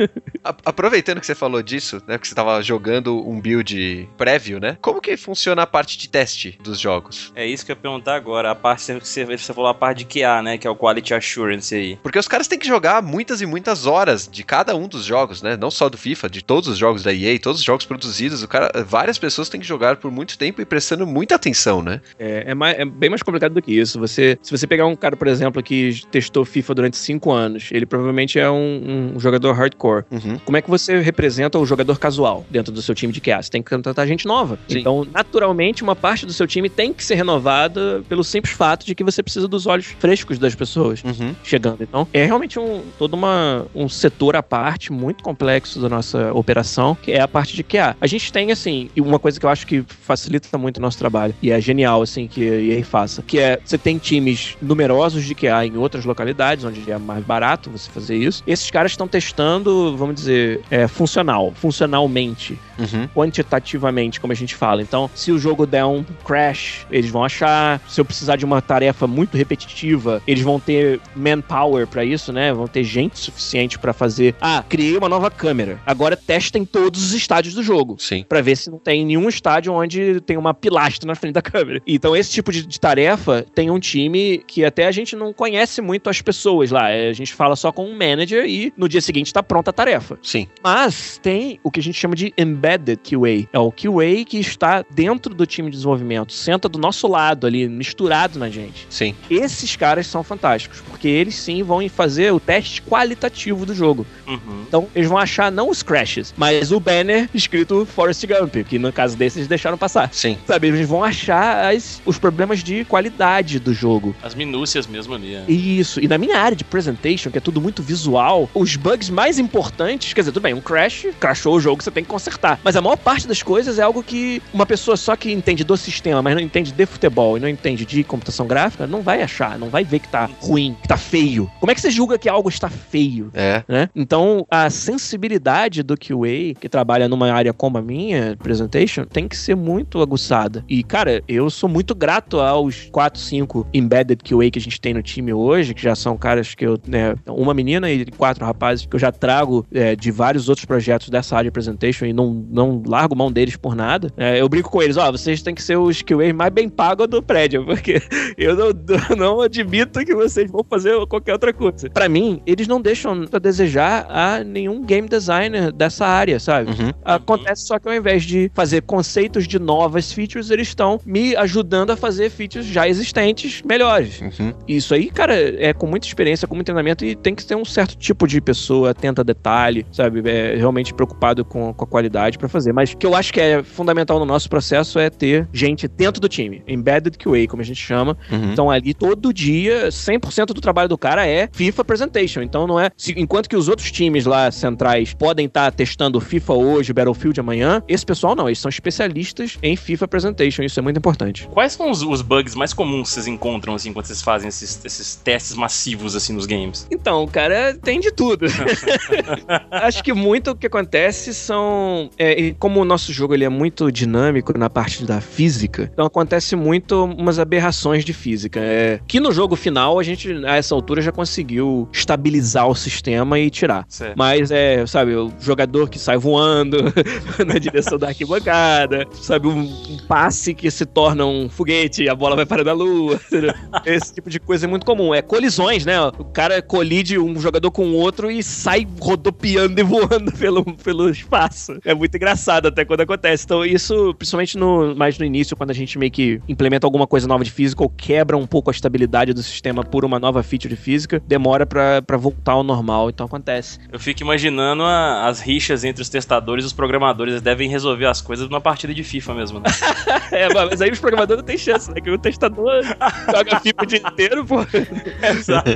Aproveitando que você falou disso, né? Que você tava jogando um build prévio, né? Como que funciona a parte de teste dos jogos? É isso que eu ia perguntar agora. A parte que você, você falou, a parte de QA, né? Que é o Quality Assurance aí. Porque os caras têm que jogar muitas e muitas horas de cada um dos jogos, né? Não só do FIFA, de todos os jogos da EA, todos os jogos produzidos. O cara, várias pessoas têm que jogar por muito tempo e prestando muita atenção, né? É, é mais- é bem mais complicado do que isso. Você, se você pegar um cara, por exemplo, que testou FIFA durante cinco anos, ele provavelmente é um, um jogador hardcore. Uhum. Como é que você representa o jogador casual dentro do seu time de QA? Você tem que contratar gente nova. Sim. Então, naturalmente, uma parte do seu time tem que ser renovada pelo simples fato de que você precisa dos olhos frescos das pessoas Uhum. chegando. Então, é realmente um, todo uma, um setor à parte muito complexo da nossa operação, que é a parte de QA. A gente tem, assim, e uma coisa que eu acho que facilita muito o nosso trabalho, e é genial, assim, que a EA faça, que é, você tem times numerosos de QA em outras localidades, onde é mais barato você fazer isso. Esses caras estão testando, vamos dizer, é, funcional, funcionalmente Uhum. quantitativamente, como a gente fala. Então, se o jogo der um crash, eles vão achar. Se eu precisar de uma tarefa muito repetitiva, eles vão ter manpower pra isso, né? Vão ter gente suficiente pra fazer. Ah, criei uma nova câmera. Agora testem todos os estádios do jogo. Sim. Pra ver se não tem nenhum estádio onde tem uma pilastra na frente da câmera. Então, esse tipo de, de tarefa tem um time que até a gente não conhece muito as pessoas lá. É, A gente fala só com um manager e no dia seguinte tá pronta a tarefa. Sim. Mas tem o que a gente chama de embedded QA. É o QA que está dentro do time de desenvolvimento, senta do nosso lado ali, misturado na gente. Sim. Esses caras são fantásticos, porque eles sim vão fazer o teste qualitativo do jogo. Uhum. Então, eles vão achar não os crashes, mas o banner escrito Forrest Gump, que no caso desses eles deixaram passar. Sim. Sabe, eles vão achar as- os problemas de qualidade do jogo. As minúcias mesmo ali. é. Isso, e na minha área de presentation, que é tudo muito visual, os bugs mais importantes, quer dizer, tudo bem, um crash, crashou o jogo, você tem que consertar. Mas a maior parte das coisas é algo que uma pessoa só que entende do sistema, mas não entende de futebol e não entende de computação gráfica, não vai achar, não vai ver que tá ruim, que tá feio. Como é que você julga que algo está feio? É. né? Então, a sensibilidade do QA, que trabalha numa área como a minha, presentation, tem que ser muito aguçada. E, cara, eu sou muito grato aos 4, 5 embedded QA que a gente tem no time hoje, que já são caras que eu, né, uma menina e quatro rapazes que eu já trago é, de vários outros projetos dessa área de presentation e não, não largo mão deles por nada. É, eu brinco com eles, ó, vocês têm que ser os QA mais bem pagos do prédio, porque eu não, não admito que vocês vão fazer qualquer outra coisa. Pra mim, eles não deixam a desejar a nenhum game designer dessa área, sabe? Uhum. Acontece só que ao invés de fazer conceitos de novas features, eles estão me ajudando a fazer features já existentes melhores. Uhum. Isso aí, cara, é com muita experiência, com muito treinamento e tem que ter um certo tipo de pessoa atenta a detalhe, sabe? É realmente preocupado com, com a qualidade pra fazer. Mas o que eu acho que é fundamental no nosso processo é ter gente dentro do time, embedded QA, como a gente chama. Uhum. Então ali todo dia, 100% do trabalho do cara é FIFA Presentation. Então não é, se- enquanto que os outros times lá centrais podem estar testando FIFA hoje, Battlefield amanhã, esse pessoal não, eles são especialistas em FIFA Presentation, isso é muito importante. Quais são os, os bugs mais comuns que vocês encontram, assim, quando vocês fazem esses, esses testes massivos, assim, nos games? Então, cara, tem de tudo. Acho que muito o que acontece são. é, e como o nosso jogo ele é muito dinâmico na parte da física, então acontece muito umas aberrações de física. É, que no jogo final a gente, a essa altura, já conseguiu estabilizar o sistema e tirar. Certo. Mas é, sabe, o jogador que sai voando na direção da arquibancada, sabe, um, um passe que se torna um foguete e a bola vai para da lua. Esse tipo de coisa é muito comum. É colisões, né? O cara colide um jogador com o outro e sai rodopiando e voando pelo, pelo espaço. É muito engraçado até quando acontece. Então, isso, principalmente no, mais no início, quando a gente meio que implementa alguma coisa nova de física ou quebra um pouco a estabilidade do sistema por uma nova feature de física, demora pra, pra voltar ao normal. Então acontece. Eu fico imaginando a- as rixas entre os testadores e os programadores programadores devem resolver as coisas numa partida de FIFA mesmo. Né? é, mas aí os programadores não tem chance, né? Que o testador joga FIFA o dia inteiro, pô. Exato.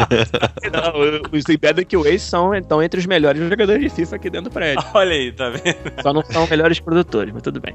Não, os Embedded QAs são, então, entre os melhores jogadores de FIFA aqui dentro do prédio. Olha aí, tá vendo? Só não são melhores produtores, mas tudo bem.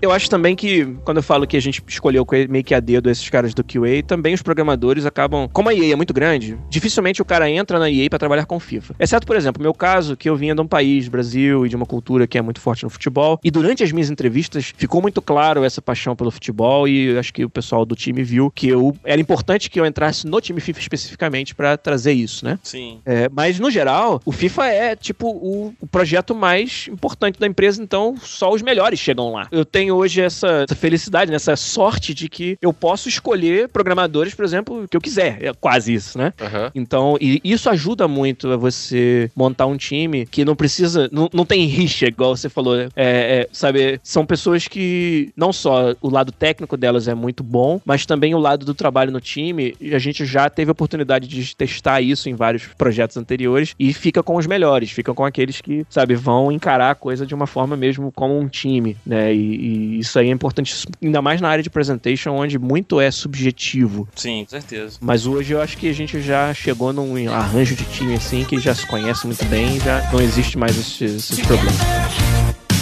Eu acho também que, quando eu falo que a gente escolheu meio que a dedo esses caras do QA, também os programadores acabam. Como a EA é muito grande, dificilmente o cara entra na EA para trabalhar com FIFA. Exceto, por exemplo, meu caso, que eu vinha de um país, Brasil, e de uma cultura que é muito forte no futebol. E durante as minhas entrevistas ficou muito claro essa paixão pelo futebol e acho que o pessoal do time viu que eu era importante que eu entrasse no time FIFA especificamente para trazer isso, né? Sim. É, mas no geral, o FIFA é tipo o, o projeto mais importante da empresa, então só os melhores chegam lá. Eu tenho hoje essa, essa felicidade, né? essa sorte de que eu posso escolher programadores, por exemplo, que eu quiser. É quase isso, né? Aham. Então, e isso ajuda muito a você montar um time que não precisa. Não, não tem rixa, igual você falou. né? É, é, sabe, são pessoas que não só o lado técnico delas é muito bom, mas também o lado do trabalho no time. E a gente já teve a oportunidade de testar isso em vários projetos anteriores e fica com os melhores, fica com aqueles que, sabe, vão encarar a coisa de uma forma mesmo como um time, né? E, e isso aí é importante, ainda mais na área de presentation, onde muito é subjetivo. Sim, com certeza. Mas hoje eu acho que a gente já chegou num arranjo de time assim que já se conhece muito bem, já não existe mais esses, esses problemas.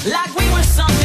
Like we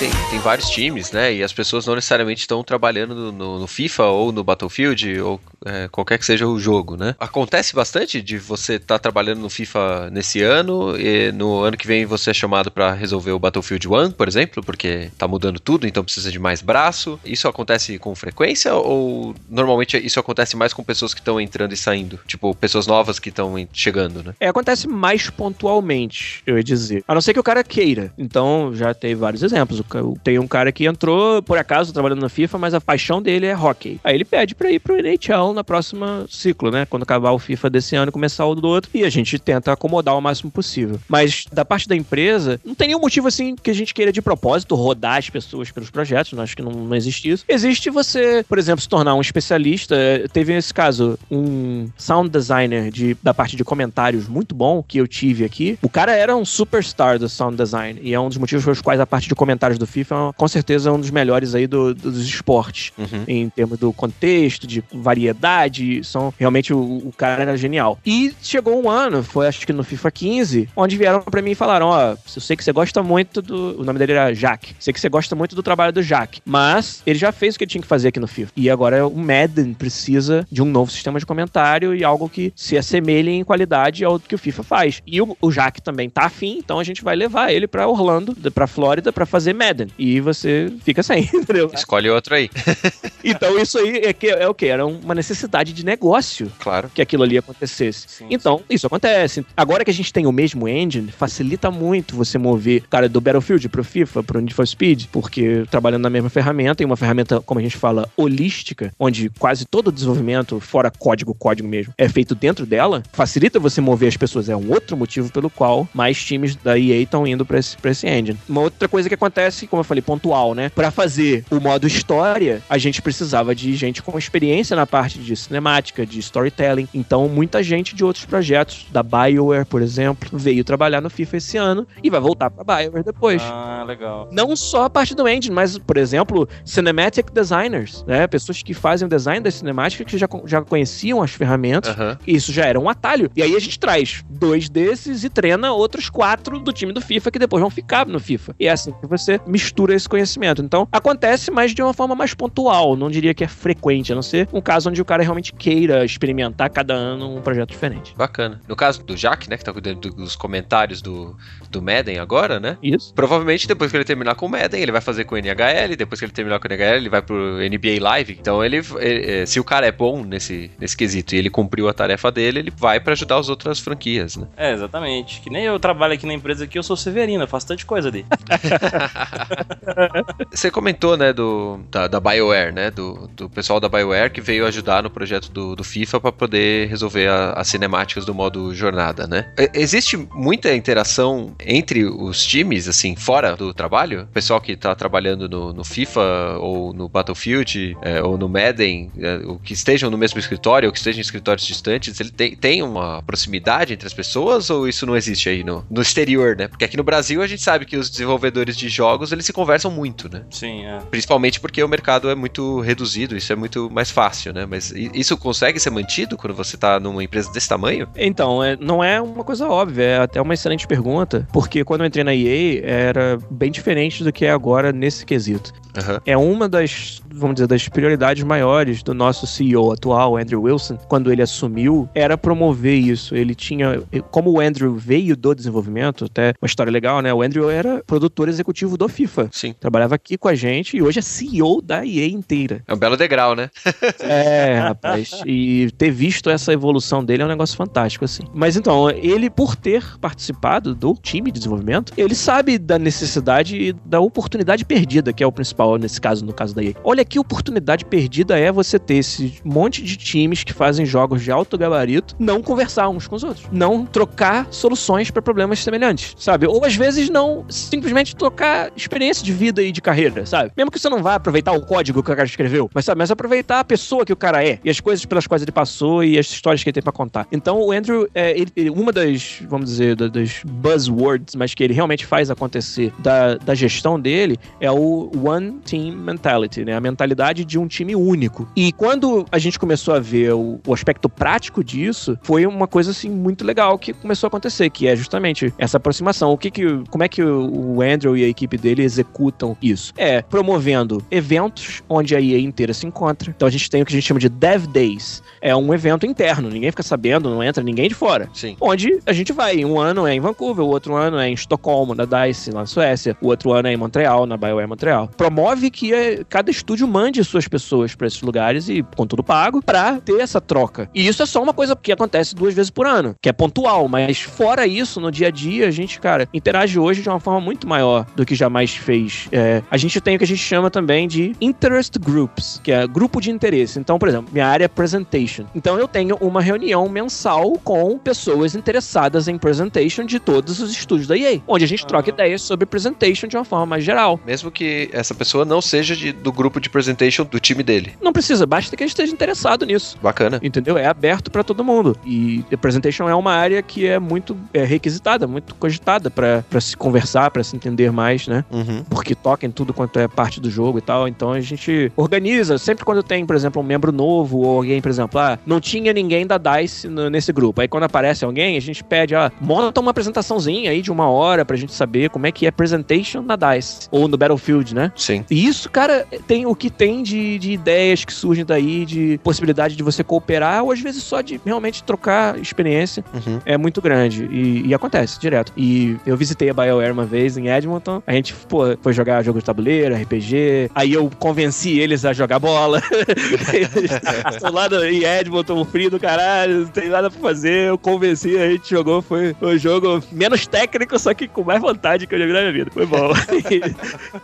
tem, tem vários times, né? E as pessoas não necessariamente estão trabalhando no, no- FIFA ou no Battlefield ou é, qualquer que seja o jogo, né? Acontece bastante de você estar trabalhando no FIFA nesse ano e no ano que vem você é chamado para resolver o Battlefield 1, por exemplo, porque tá mudando tudo, então precisa de mais braço. Isso acontece com frequência ou normalmente isso acontece mais com pessoas que estão entrando e saindo? Tipo, pessoas novas que estão chegando, né? É, acontece mais pontualmente, eu ia dizer. A não ser que o cara queira. Então, já tem vários exemplos. Tem um cara que entrou, por acaso, trabalhando na FIFA, mas a paixão dele é hockey. Aí ele pede pra ir pro NHL na próxima ciclo, né? Quando acabar o FIFA desse ano e começar o do outro. E a gente tenta acomodar o máximo possível. Mas da parte da empresa, não tem nenhum motivo assim que a gente queira de propósito rodar as pessoas pelos projetos. Não acho que não, não existe isso. Existe você, por exemplo, se tornar um especialista. Eh, Teve nesse caso um sound designer de, da parte de comentários muito bom que eu tive aqui. O cara era um superstar do sound design. E é um dos motivos pelos quais a parte de comentários do FIFA é, com certeza, um dos melhores aí do- dos esportes Uhum. em termos do contexto, de variedade. São realmente o, o cara era genial. E chegou um ano, foi acho que no FIFA 15, onde vieram pra mim e falaram: Ó, eu sei que você gosta muito do. O nome dele era Jack. Sei que você gosta muito do trabalho do Jack. Mas ele já fez o que ele tinha que fazer aqui no FIFA. E agora o Madden precisa de um novo sistema de comentário e algo que se assemelhe em qualidade ao que o FIFA faz. E o, o Jack também tá afim, então a gente vai levar ele pra Orlando, pra Flórida, pra fazer Madden. E você fica sem, entendeu? Escolhe outro aí. Então isso aí é, que, é o que? Era uma necessidade de negócio Claro. que aquilo ali acontecesse. Sim, então, isso acontece. Agora que a gente tem o mesmo engine, facilita muito você mover, cara, do Battlefield pro FIFA, pro Need for Speed, porque trabalhando na mesma ferramenta, e uma ferramenta, como a gente fala, holística, onde quase todo o desenvolvimento, fora código, código mesmo, é feito dentro dela, facilita você mover as pessoas. É um outro motivo pelo qual mais times da EA estão indo pra esse, pra esse engine. Uma outra coisa que acontece, como eu falei, pontual, né? Pra fazer o modo história, a gente precisava de gente com experiência na parte de cinemática, de storytelling. Então, muita gente de outros projetos, da BioWare, por exemplo, veio trabalhar no FIFA esse ano e vai voltar pra BioWare depois. Ah, legal. Não só a parte do engine, mas, por exemplo, cinematic designers, né? Pessoas que fazem o design da cinemática que já, já conheciam as ferramentas. Aham. Isso já era um atalho. E aí a gente traz dois desses e treina outros quatro do time do FIFA que depois vão ficar no FIFA. E é assim que você mistura esse conhecimento. Então, acontece, mas de uma forma mais pontual. Não diria que é frequente, a não ser um caso onde o cara realmente queira experimentar cada ano um projeto diferente. Bacana. No caso do Jack, né, que tá cuidando dos comentários do, do Madden agora, né? Isso. Provavelmente depois que ele terminar com o Madden, ele vai fazer com o NHL, depois que ele terminar com o NHL, ele vai pro NBA Live. Então ele, ele- eh, se o cara é bom nesse, nesse quesito e ele cumpriu a tarefa dele, ele vai pra ajudar as outras franquias, né? É, exatamente. Que nem eu trabalho aqui na empresa aqui, eu sou Severino, eu faço tanta coisa ali. Você comentou, né, do, da, da BioWare, né, do, do pessoal da BioWare que veio ajudar no projeto do, do FIFA para poder resolver as cinemáticas do modo jornada, né? Existe muita interação entre os times, assim, fora do trabalho? O pessoal que tá trabalhando no, no FIFA ou no Battlefield é, ou no Madden, é, que estejam no mesmo escritório ou que estejam em escritórios distantes, ele tem, tem uma proximidade entre as pessoas ou isso não existe aí no, no exterior, né? Porque aqui no Brasil a gente sabe que os desenvolvedores de jogos, eles se conversam muito, né? Sim, é. Principalmente porque o mercado é muito reduzido, isso é muito mais fácil, né? Mas isso consegue ser mantido quando você tá numa empresa desse tamanho? Então, é, não é uma coisa óbvia, é até uma excelente pergunta, porque quando eu entrei na EA era bem diferente do que é agora nesse quesito. Aham. É uma das, vamos dizer, das prioridades maiores do nosso CEO atual, Andrew Wilson, quando ele assumiu, era promover isso. Ele tinha, como o Andrew veio do desenvolvimento, até uma história legal, né? O Andrew era produtor executivo do FIFA. Sim. Trabalhava aqui com a gente e hoje é CEO da EA inteira. É um belo degrau, né? É, rapaz. E ter visto essa evolução dele é um negócio fantástico, assim. Mas então, ele, por ter participado do time de desenvolvimento, ele sabe da necessidade e da oportunidade perdida, que é o principal nesse caso, no caso da EA. Olha que oportunidade perdida é você ter esse monte de times que fazem jogos de alto gabarito não conversar uns com os outros. Não trocar soluções para problemas semelhantes, sabe? Ou às vezes não simplesmente trocar experiência de vida e de carreira, sabe? Mesmo que você não vá aproveitar o código que o cara escreveu, mas sabe, mas aproveitar a pessoa que o cara é e as coisas pelas quais ele passou e as histórias que ele tem pra contar. Então o Andrew, é, ele- ele- uma das, vamos dizer, da- das buzzwords, mas que ele realmente faz acontecer da, da gestão dele é o One Team Mentality, né? A mentalidade de um time único. E quando a gente começou a ver o, o aspecto prático disso, foi uma coisa assim muito legal que começou a acontecer, que é justamente essa aproximação. O que que, como é que o Andrew e a equipe dele executam isso? É promovendo eventos onde a EA inteira se encontra. Então a gente tem o que a gente chama de Dev Days. É um evento interno, ninguém fica sabendo, não entra ninguém de fora Sim. onde a gente vai. Um ano é em Vancouver, o outro ano é em Estocolmo, na DICE, lá na Suécia, o outro ano é em Montreal, na BioWare Montreal. Promove que eh, cada estúdio mande suas pessoas para esses lugares e com tudo pago pra ter essa troca. E isso é só uma coisa que acontece duas vezes por ano, que é pontual, mas fora isso, no dia a dia, a gente, cara, interage hoje de uma forma muito maior do que jamais fez. É, a gente tem o que a gente chama também de interest groups, que é grupo de interesse. Então, por exemplo, minha área é presentation. Então eu tenho uma reunião mensal com pessoas interessadas em presentation de todos os estúdios da EA, onde a gente troca ideias sobre presentation de uma forma mais geral. Mesmo que essa pessoa não seja de- do grupo de presentation do time dele. Não precisa, basta que gente esteja interessado nisso. Bacana. Entendeu? É aberto pra todo mundo. E presentation é uma área que é muito é, requisitada, muito cogitada pra se conversar, pra se entender mais, né? Uhum. porque toca em tudo quanto é parte do jogo e tal. Então a gente organiza. Sempre quando tem, por exemplo, um membro novo ou alguém, por exemplo, ah, não tinha ninguém da DICE nesse grupo. Aí quando aparece alguém, a gente pede, ah, monta uma apresentaçãozinha aí de uma hora pra gente saber como é que é presentation na DICE. Ou no Battlefield, né? Sim. E isso, cara, tem o que tem de, de ideias que surgem daí, de possibilidade de você cooperar, ou às vezes só de realmente trocar experiência Uhum. é muito grande. E, e acontece direto. E eu visitei a BioWare uma vez em Edmonton. A gente, pô, foi jogar jogo de tabuleiro, RPG. Aí eu convenci eles a jogar bola. Estou lá no, em Edmonton, frio do caralho, não tem nada pra fazer. Eu convenci, a gente jogou. Foi um jogo menos técnico, só que com mais vontade que eu já vi na minha vida. Foi bom.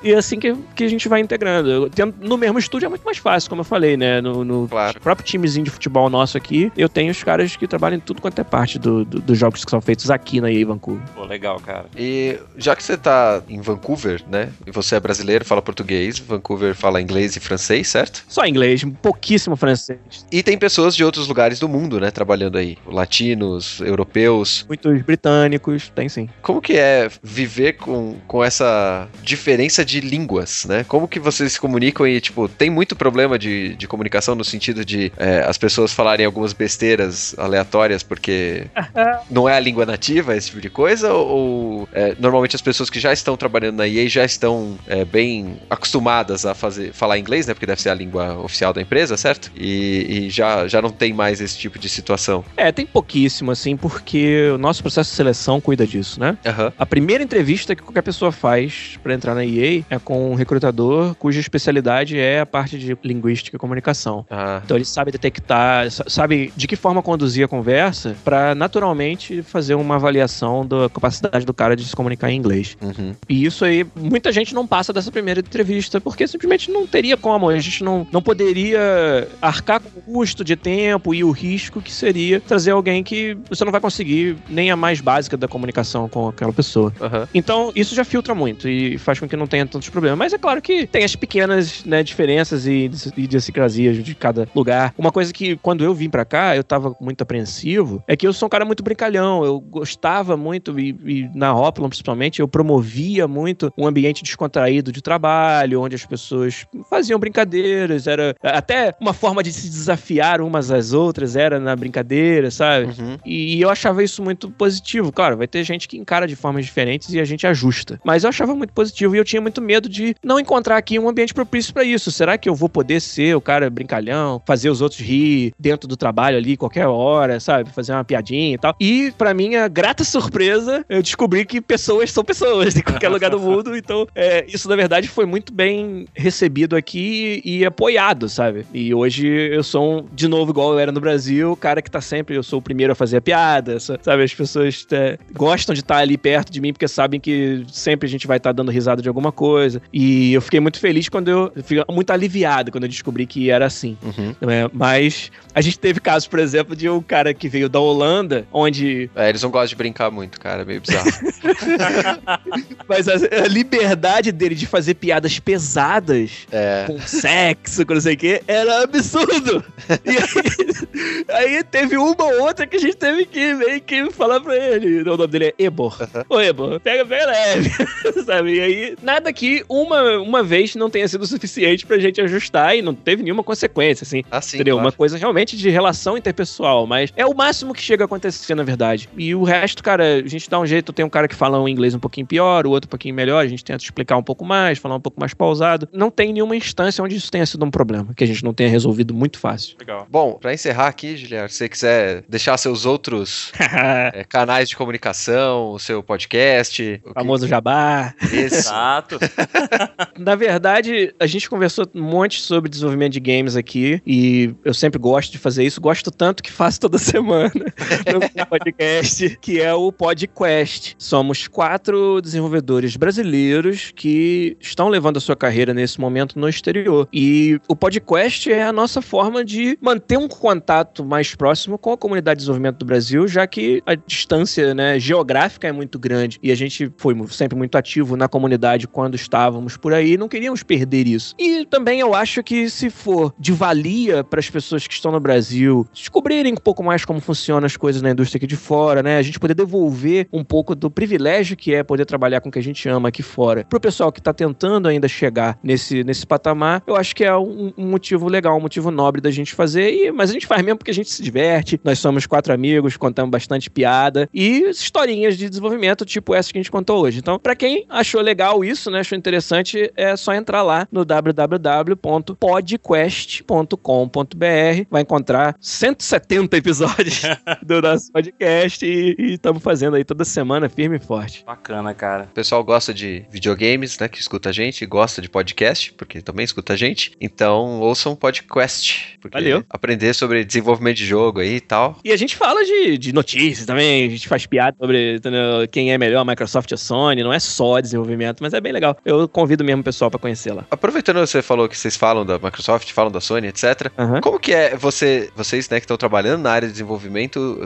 e, e assim que, que a gente vai integrando. Tento- no mesmo estúdio é muito mais fácil, como eu falei, né? No, no Claro. próprio timezinho de futebol nosso aqui, eu tenho os caras que trabalham em tudo quanto é parte do- do- dos jogos que são feitos aqui na EA Vancouver. Pô, legal, cara. E já que você tá em Vancouver, né? E você é brasileiro, fala português, Vancouver fala inglês e francês, certo? Só inglês, pouquíssimo francês. E tem pessoas de outros lugares do mundo, né, trabalhando aí. Latinos, europeus. Muitos britânicos, tem sim. Como que é viver com, com essa diferença de línguas, né? Como que vocês se comunicam e, tipo, tem muito problema de, de comunicação no sentido de é, as pessoas falarem algumas besteiras aleatórias porque não é a língua nativa, esse tipo de coisa? Ou é, normalmente as pessoas que já estão trabalhando na EA já estão é, bem acostumadas a fazer, falar inglês, né? Porque deve ser a língua oficial da empresa, certo? E, e já, já não tem mais esse tipo de situação. É, tem pouquíssimo, assim, porque o nosso processo de seleção cuida disso, né? Aham. A primeira entrevista que qualquer pessoa faz pra entrar na EA é com um recrutador cuja especialidade é a parte de linguística e comunicação. Ah, Então ele sabe detectar, sa- sabe de que forma conduzir a conversa pra naturalmente fazer uma avaliação da capacidade do cara de se comunicar em inglês. uhum. E isso é muita gente não passa dessa primeira entrevista, porque simplesmente não teria como. A gente não, não poderia arcar com o custo de tempo e o risco que seria trazer alguém que você não vai conseguir nem a mais básica da comunicação com aquela pessoa. Aham. Então, isso já filtra muito e faz com que não tenha tantos problemas. Mas é claro que tem as pequenas né, diferenças e dis- idiosincrasias de cada lugar. Uma coisa que, quando eu vim pra cá, eu tava muito apreensivo, é que eu sou um cara muito brincalhão. Eu gostava muito, e, e na Hoplon principalmente, eu promovia muito um ambiente descontraído de trabalho, onde as pessoas faziam brincadeiras, era até uma forma de se desafiar umas às outras, era na brincadeira, sabe? Uhum. E eu achava isso muito positivo. Claro, vai ter gente que encara de formas diferentes e a gente ajusta. Mas eu achava muito positivo e eu tinha muito medo de não encontrar aqui um ambiente propício pra isso. Será que eu vou poder ser o cara brincalhão, fazer os outros rir dentro do trabalho ali, qualquer hora, sabe? Fazer uma piadinha e tal. E pra minha grata surpresa, eu descobri que pessoas são pessoas em qualquer lugar do mundo. Então, é, isso na verdade foi muito bem recebido aqui e apoiado, sabe? E hoje eu sou, um, de novo, igual eu era no Brasil, o cara que tá sempre, eu sou o primeiro a fazer a piada, sa- sabe? As pessoas é, gostam de estar ali perto de mim porque sabem que sempre a gente vai estar dando risada de alguma coisa. E eu fiquei muito feliz quando eu, eu fiquei muito aliviado quando eu descobri que era assim. Uhum. né? Mas a gente teve casos, por exemplo, de um cara que veio da Holanda, onde É, eles não gostam de brincar muito, cara. É meio bizarro. mas a, liberdade dele de fazer piadas pesadas É. com sexo, com não sei o que, era absurdo. E aí, aí teve uma ou outra que a gente teve que meio que falar pra ele. O nome dele é Ebor. Ô, Ebor, pega, pega leve. Sabe? E aí, nada que uma, uma vez não tenha sido suficiente pra gente ajustar e não teve nenhuma consequência, assim. Assim, Entendeu? claro. Uma coisa realmente de relação interpessoal, mas é o máximo que chega a acontecer, na verdade. E o resto, cara, a gente dá um jeito. Tem um cara que fala um inglês um pouquinho pior, o outro um pouquinho melhor, a gente tenta explicar um pouco mais, falar um pouco mais pausado. Não tem nenhuma instância onde isso tenha sido um problema, que a gente não tenha resolvido muito fácil. Legal. Bom, pra encerrar aqui, Giliar, se você quiser deixar seus outros é, canais de comunicação, o seu podcast, o que- Famoso jabá. esse. Exato. Na verdade, a gente conversou um monte sobre desenvolvimento de games aqui e eu sempre gosto de fazer isso. Gosto tanto que faço toda semana no podcast, que é o PodQuest. Somos quatro desenvolvedores brasileiros que estão levando a sua carreira nesse momento no exterior. E o PodQuest é a nossa forma de manter um contato mais próximo com a comunidade de desenvolvimento do Brasil, já que a distância né, geográfica é muito grande e a gente foi sempre muito ativo na comunidade quando estávamos por aí, não queríamos perder isso. E também eu acho que se for de valia para as pessoas que estão no Brasil descobrirem um pouco mais como funcionam as coisas na indústria aqui de fora, né? A gente poder devolver um pouco do privilégio que é poder trabalhar com o que a gente ama aqui fora. Pro pessoal que tá tentando ainda chegar nesse, nesse patamar, eu acho que é um, um motivo legal, um motivo nobre da gente fazer. E, mas a gente faz mesmo porque a gente se diverte. Nós somos quatro amigos, contamos bastante piada e historinhas de desenvolvimento, tipo essa que a gente contou hoje. Então, pra quem achou legal isso, né, achou interessante, é só entrar lá no www.podcast.com.br. Vai encontrar 170 episódios do nosso podcast e estamos fazendo aí toda semana, firme e forte. Bacana, cara. O pessoal gosta de videogames, né? Que escuta a gente, gosta de podcast, porque também escuta a gente. Então, ouçam o podcast. Porque Valeu. Aprender sobre desenvolvimento de jogo aí e tal. E a gente fala de, de notícias também, a gente faz piada sobre entendeu, quem é melhor, Microsoft ou Sony, não é só desenvolvimento, mas é bem legal. Eu convido mesmo o pessoal pra conhecer lá. Aproveitando que você falou que vocês falam da Microsoft, falam da Sony, etc. Aham. Como que é você, vocês, né, que estão trabalhando na área de desenvolvimento,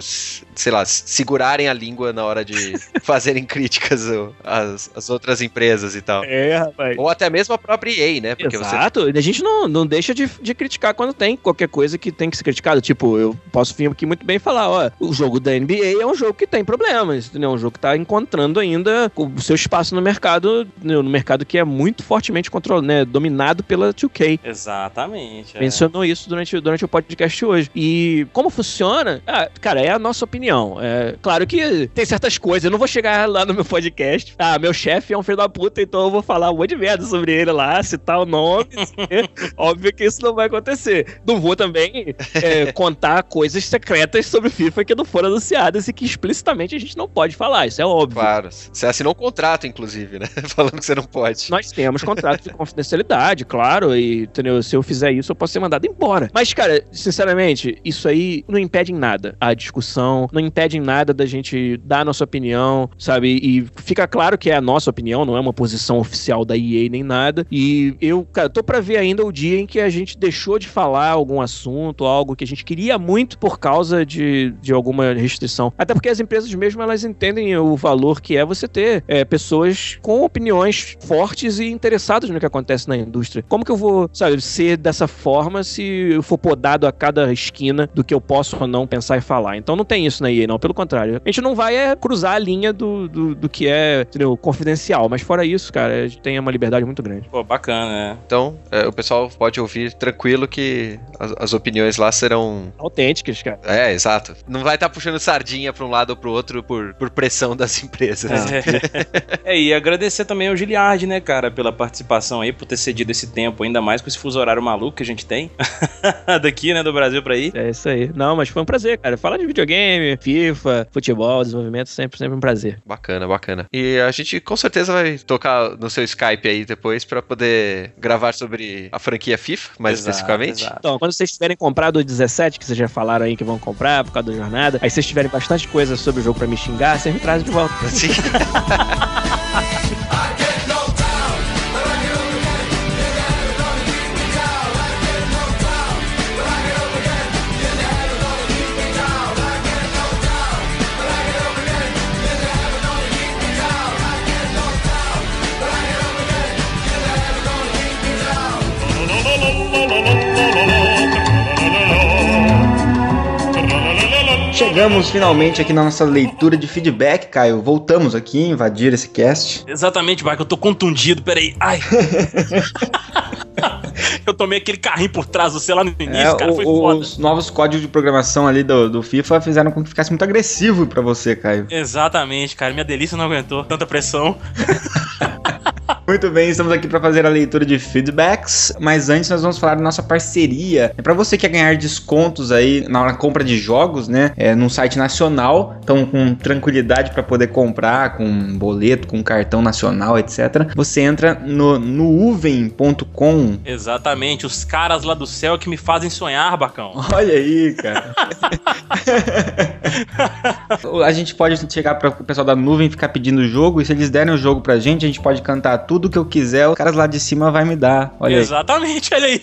sei lá, segurarem a língua na hora de fazerem críticas às, às outras empresas e tal? É, rapaz. Ou até mesmo a própria EA, né? Porque você Exato, a gente não, não deixa de, de criticar quando tem qualquer coisa que tem que ser criticado. Tipo, eu posso vir aqui muito bem e falar, ó, o jogo da NBA é um jogo que tem problemas, entendeu? É um jogo que tá encontrando ainda o seu espaço no mercado, no mercado que é muito fortemente controlado, né, dominado pela 2K. Exatamente. é. mencionou isso durante, durante o podcast hoje. E como funciona? Ah, cara, é a nossa opinião. É, claro que tem certas coisas. Eu não vou chegar lá no meu podcast. Ah, meu chefe é um filho da puta, então eu vou falar um monte de merda sobre ele lá, citar o nome. Óbvio que isso não vai acontecer. Não vou também é, contar coisas secretas sobre FIFA que não foram anunciadas e que explicitamente a gente não pode falar. Isso é óbvio. Claro. Você assinou um contrato, inclusive, né? Falando que você não pode. Nós temos contrato de confidencialidade, claro, e entendeu? se eu fizer isso, eu posso ser mandado embora. Mas, cara, sinceramente, isso aí não impede em nada a discussão, não impede em nada da gente dar a nossa opinião, sabe? E fica claro que é a nossa opinião opinião, não é uma posição oficial da EA nem nada. E eu, cara, tô pra ver ainda o dia em que a gente deixou de falar algum assunto, algo que a gente queria muito por causa de, de alguma restrição. Até porque as empresas mesmo, elas entendem o valor que é você ter é, pessoas com opiniões fortes e interessadas no que acontece na indústria. Como que eu vou, sabe, ser dessa forma se eu for podado a cada esquina do que eu posso ou não pensar e falar? Então não tem isso na EA, não. Pelo contrário. A gente não vai é, cruzar a linha do, do, do que é, entendeu, confidencial. Mas fora isso, cara, a gente tem uma liberdade muito grande. Pô, bacana, né? Então, é, o pessoal pode ouvir tranquilo que as, as opiniões lá serão. Autênticas, cara. É, exato. Não vai estar puxando sardinha pra um lado ou pro outro por, por pressão das empresas. É, e agradecer também ao Giliard, né, cara, pela participação aí, por ter cedido esse tempo, ainda mais com esse fuso horário maluco que a gente tem. Daqui, né, do Brasil pra ir. É isso aí. Não, mas foi um prazer, cara. Falar de videogame, FIFA, futebol, desenvolvimento, sempre, sempre um prazer. Bacana, bacana. E a gente com certeza vai tocar no seu Skype aí depois pra poder gravar sobre a franquia FIFA, mais Exato, especificamente. exato. Então, quando vocês tiverem comprado o 17, que vocês já falaram aí que vão comprar por causa da jornada, aí vocês tiverem bastante coisa sobre o jogo pra me xingar, vocês me trazem de volta. Sim. Chegamos finalmente aqui na nossa leitura de feedback, Caio. Voltamos aqui, invadir esse cast. Exatamente, Marco, eu tô contundido, peraí. Ai. eu tomei aquele carrinho por trás do celular no início, É, cara, o- foi foda. os novos códigos de programação ali do, do FIFA fizeram com que ficasse muito agressivo pra você, Caio. Exatamente, cara, minha delícia não aguentou tanta pressão. Muito bem, estamos aqui para fazer a leitura de feedbacks, mas antes nós vamos falar da nossa parceria. É para você que quer ganhar descontos aí na compra de jogos, né? É num site nacional, então com tranquilidade para poder comprar com boleto, com cartão nacional, etc. Você entra no nuuvem.com. Exatamente, os caras lá do céu que me fazem sonhar, Bacão. Olha aí, cara. a gente pode chegar para o pessoal da nuvem e ficar pedindo o jogo, e se eles derem o jogo pra gente, a gente pode cantar tudo que eu quiser, os caras lá de cima vai me dar. Olha aí. Exatamente, olha aí.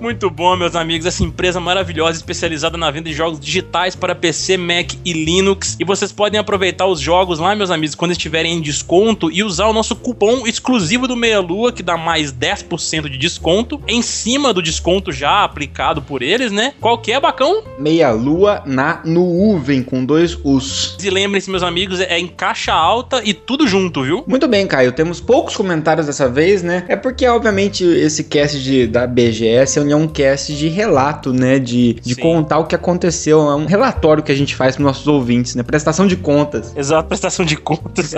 Muito bom, meus amigos. Essa empresa maravilhosa, especializada na venda de jogos digitais para PC, Mac e Linux. E vocês podem aproveitar os jogos lá, meus amigos, quando estiverem em desconto e usar o nosso cupom exclusivo do Meia Lua, que dá mais 10% de desconto, em cima do desconto já aplicado por eles, né? Qual que é, Bacão? Meia lua na nuvem com dois us. E lembrem-se, meus amigos, é em caixa alta e tudo junto, viu? Muito bem, Caio. Temos poucos comentários dessa vez, né? É porque, obviamente, esse cast de, da BGS ele é um cast de relato, né? De, de Sim. contar o que aconteceu. É um relatório que a gente faz para nossos ouvintes, né? Prestação de contas. Exato, prestação de contas.